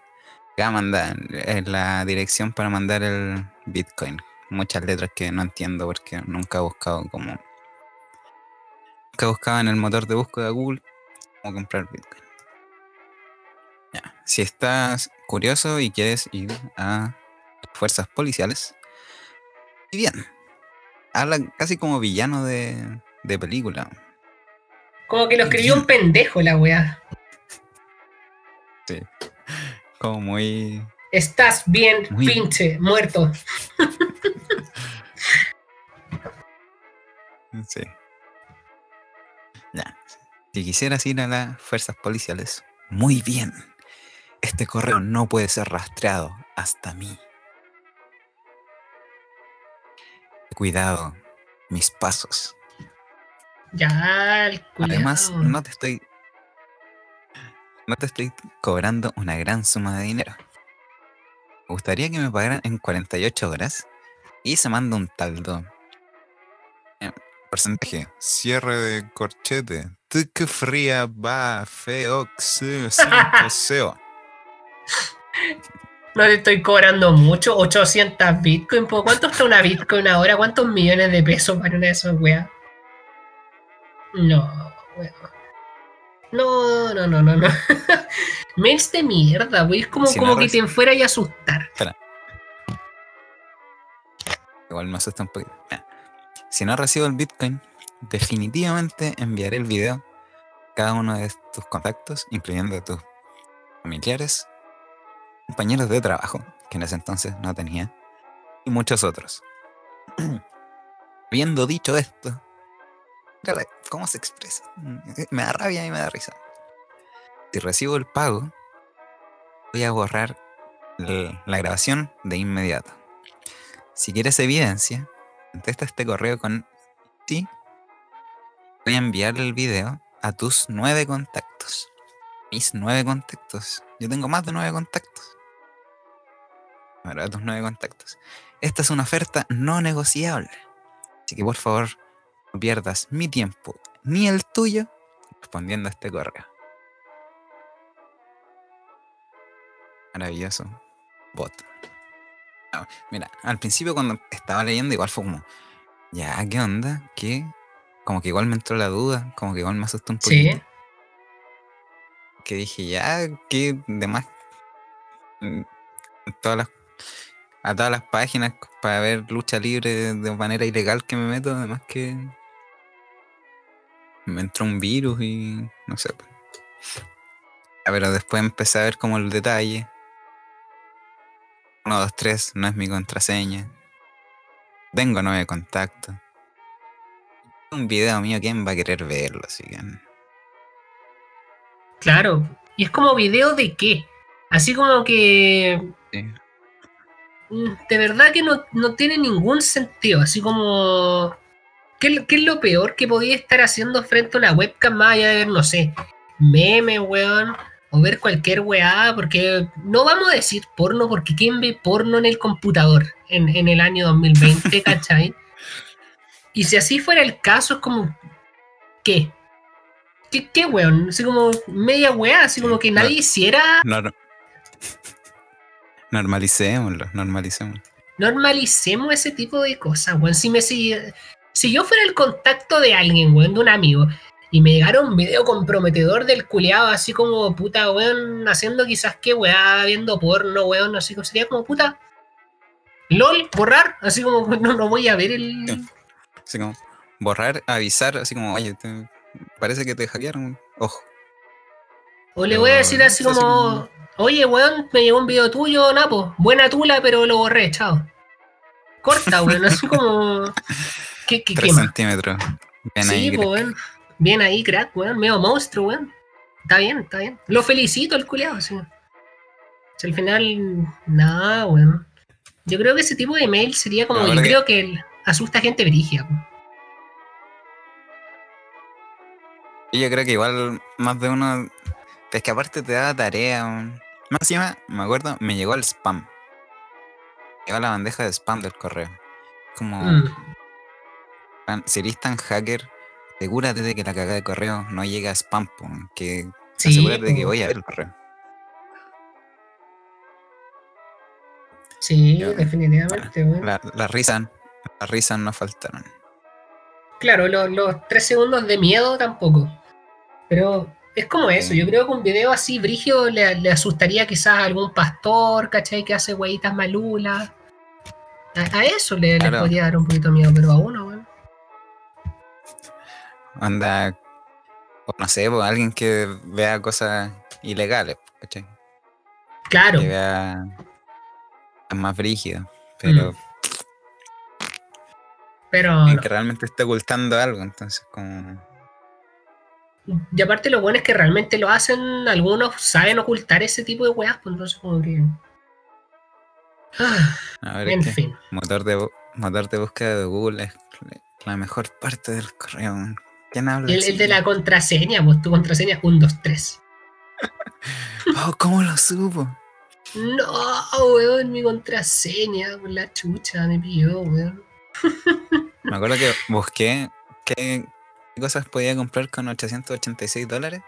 Acá mandar eh, la dirección para mandar el Bitcoin. Muchas letras que no entiendo porque nunca he buscado como. Nunca he buscado en el motor de búsqueda Google cómo comprar Bitcoin. Ya. Si estás curioso y quieres ir a fuerzas policiales, y bien. Habla casi como villano de, de película. Como que lo escribió un pendejo la weá. Como muy. Estás bien, Muy- pinche, muerto. Sí. Si quisieras ir a las fuerzas policiales, muy bien. Este correo no puede ser rastreado hasta mí. Cuidado, mis pasos. Ya, el culiao. Además, no te estoy. No te estoy cobrando una gran suma de dinero. Me gustaría que me pagaran en 48 horas y se manda un taldo. Porcentaje. Cierre de corchete. Tuk fría va feo. No te estoy cobrando mucho, 800 bitcoin. ¿Por cuánto está una bitcoin ahora? ¿Cuántos millones de pesos para una de esas weas? No, weón. No, no, no, no, no. Mails de mierda, wey. Es como, Si como no que te fuera y asustar. Igual me asusta un poquito. Si no recibo el Bitcoin, definitivamente enviaré el video a cada uno de tus contactos, incluyendo a tus familiares, compañeros de trabajo, que en ese entonces no tenía, y muchos otros. Habiendo dicho esto, ¿cómo se expresa? Me da rabia y me da risa. Si recibo el pago, voy a borrar la grabación de inmediato. Si quieres evidencia, contesta este correo con ti. Voy a enviar el video a tus nueve contactos. Mis nueve contactos. Yo tengo más de nueve contactos. Bueno, a tus nueve contactos. Esta es una oferta no negociable. Así que por favor, no pierdas mi tiempo ni el tuyo respondiendo a este correo. Maravilloso. Bot. Ah, Mira, al principio cuando estaba leyendo igual fue como, ya, ¿qué onda? ¿Qué? Como que igual me entró la duda, como que igual me asustó un poquito. Sí. Que dije, ya, ¿qué demás? Mm, Todas las, a todas las páginas para ver lucha libre de manera ilegal que me meto, además que me entró un virus y no sé. Pero después empecé a ver como el detalle. 1, 2, 3, no es mi contraseña. Tengo nueve contactos. Un video mío, ¿quién va a querer verlo? Así que. Claro. Y es como video de qué. Así como que. Sí. mm, De verdad que no, no tiene ningún sentido. Así como. ¿qué, es lo- qué es lo peor que podía estar haciendo frente a una webcam más allá de ver, no sé, meme, weón? O ver cualquier weá, porque no vamos a decir porno, porque ¿quién ve porno en el computador en, en el año 2020, cachai? Y si así fuera el caso, es como, ¿qué? ¿Qué, qué weón? Así como media weá, así como que No. nadie hiciera Nor- Normalicémoslo, normalicémoslo. normalicemos ese tipo de cosas, weón. Si, me, si, si yo fuera el contacto de alguien, weón, de un amigo, y me llegara un video comprometedor del culiado, así como puta, weón, haciendo quizás que weá, viendo porno, weón, así como sería como puta. LOL, borrar, así como no, no voy a ver el. Sí. Así como borrar, avisar, así como, oye, te- parece que te hackearon. Ojo. O le voy a decir así Sí, así como, oye, weón, me llegó un video tuyo, Napo, buena tula, pero lo borré, chao. corta, weón, así como. ¿Qué, qué, 3 qué más? centímetros. Bien Sí, ahí, pues, weón. Bien ahí, crack, weón. Medio monstruo, weón. Está bien, está bien. Lo felicito al culiado, sí. Si al final, nada, weón. Yo creo que ese tipo de mail sería como. Yo creo que asusta a gente po. Y yo creo que igual más de uno. Es que aparte te da tarea. un- Más encima, me acuerdo, me llegó el spam. Llegó a la bandeja de spam del correo. Como, Mm. man, si eres tan hacker, asegúrate de que la cagada de correo no llegue a spam. que Sí, asegúrate de que voy a ver el correo. Sí, Ya. definitivamente, weón. La- Las risas, las risas no faltaron. Claro, lo- los tres segundos de miedo tampoco. Pero es como eso. Yo creo que un video así, Brigio, le, le asustaría quizás a algún pastor, ¿cachai? Que hace huevitas malulas. A, a eso le, le Claro. podría dar un poquito de miedo, pero a uno, weón. Anda, o no sé, po, alguien que vea cosas ilegales, ¿cachai? Claro, Que vea es más brígido, pero Mm. pero no. que realmente esté ocultando algo, entonces como Y aparte lo bueno es que realmente lo hacen, algunos saben ocultar ese tipo de weas, pues entonces como que... Ah, a ver en es que fin. motor de bu- motor de búsqueda de Google es la mejor parte del correo. ¿Quién habla? El, de la contraseña, pues tu contraseña 1, 2, 3. Oh, ¿cómo lo supo? No, weón, mi contraseña, por la chucha, me pilló, weón. Me acuerdo que busqué qué cosas podía comprar con 886 dólares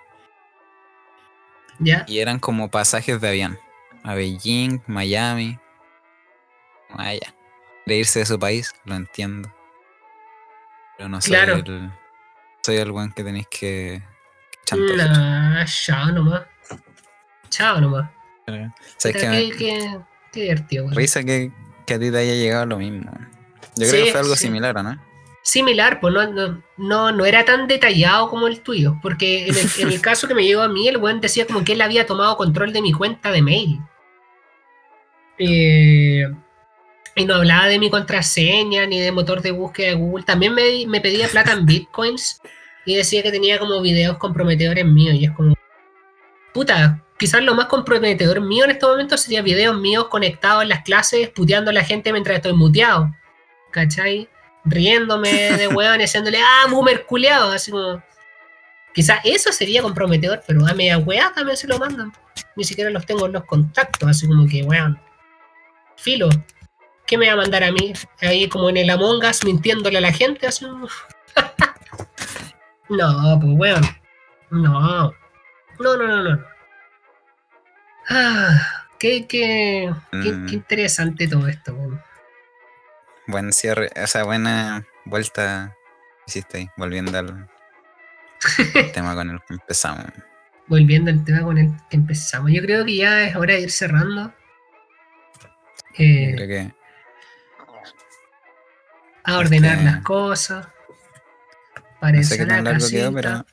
¿Ya? y eran como pasajes de avión a Beijing, Miami. Vaya, de irse de su país, lo entiendo. Pero no soy Claro. el soy el buen que tenéis que. Nah, chao nomás. Chao nomás. ¿Sabes qué, qué- qué divertido, weón. Risa que, que a ti te haya llegado lo mismo. Yo Sí, creo que fue algo sí. similar, ¿o no? Similar, pues no, no, no, no era tan detallado como el tuyo, porque en el, en el caso que me llegó a mí, el weón decía como que él había tomado control de mi cuenta de mail. Eh, y no hablaba de mi contraseña ni de motor de búsqueda de Google. También me, me pedía plata en bitcoins y decía que tenía como videos comprometedores míos. Y es como, puta, quizás lo más comprometedor mío en este momento sería videos míos conectados en las clases, puteando a la gente mientras estoy muteado. ¿Cachai? riéndome de weón y haciéndole, ah, boomer culeado, así como. Quizás eso sería comprometedor, pero a media weá también se lo mandan. Ni siquiera los tengo en los contactos, así como que, weón. Filo, ¿qué me va a mandar a mí? Ahí como en el Among Us mintiéndole a la gente, así. no, pues weón. No. No, no, no, no. Ah, qué, qué, qué, Mm. qué interesante todo esto, weón. Buen cierre, o sea, buena vuelta hiciste ahí, volviendo al tema con el que empezamos. volviendo al tema con el que empezamos, yo creo que ya es hora de ir cerrando. Eh, creo que a ordenar este- las cosas. Para no sé qué la tan largo casita. quedó, pero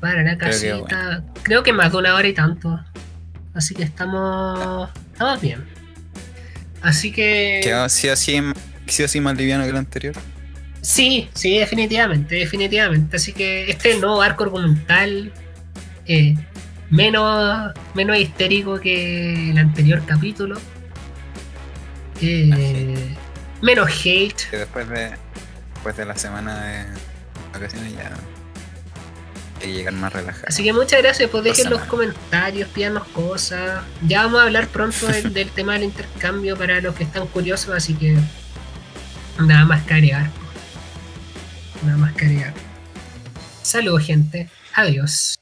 Para la creo que casita. Creo que más de una hora y tanto. Así que estamos. Estamos bien. Así que. quedó sí o sí, sí o sí más liviano que el anterior. Sí, sí, definitivamente, definitivamente. Así que este nuevo arco argumental. eh, menos, menos histérico que el anterior capítulo. Eh, menos hate. Que después de, después de la semana de vacaciones ya llegar más relajado. Así que muchas gracias, pues dejen los comentarios, pídanos cosas. Ya vamos a hablar pronto del, del tema del intercambio para los que están curiosos, así que nada más que agregar. Nada más que agregar. Saludos gente, adiós.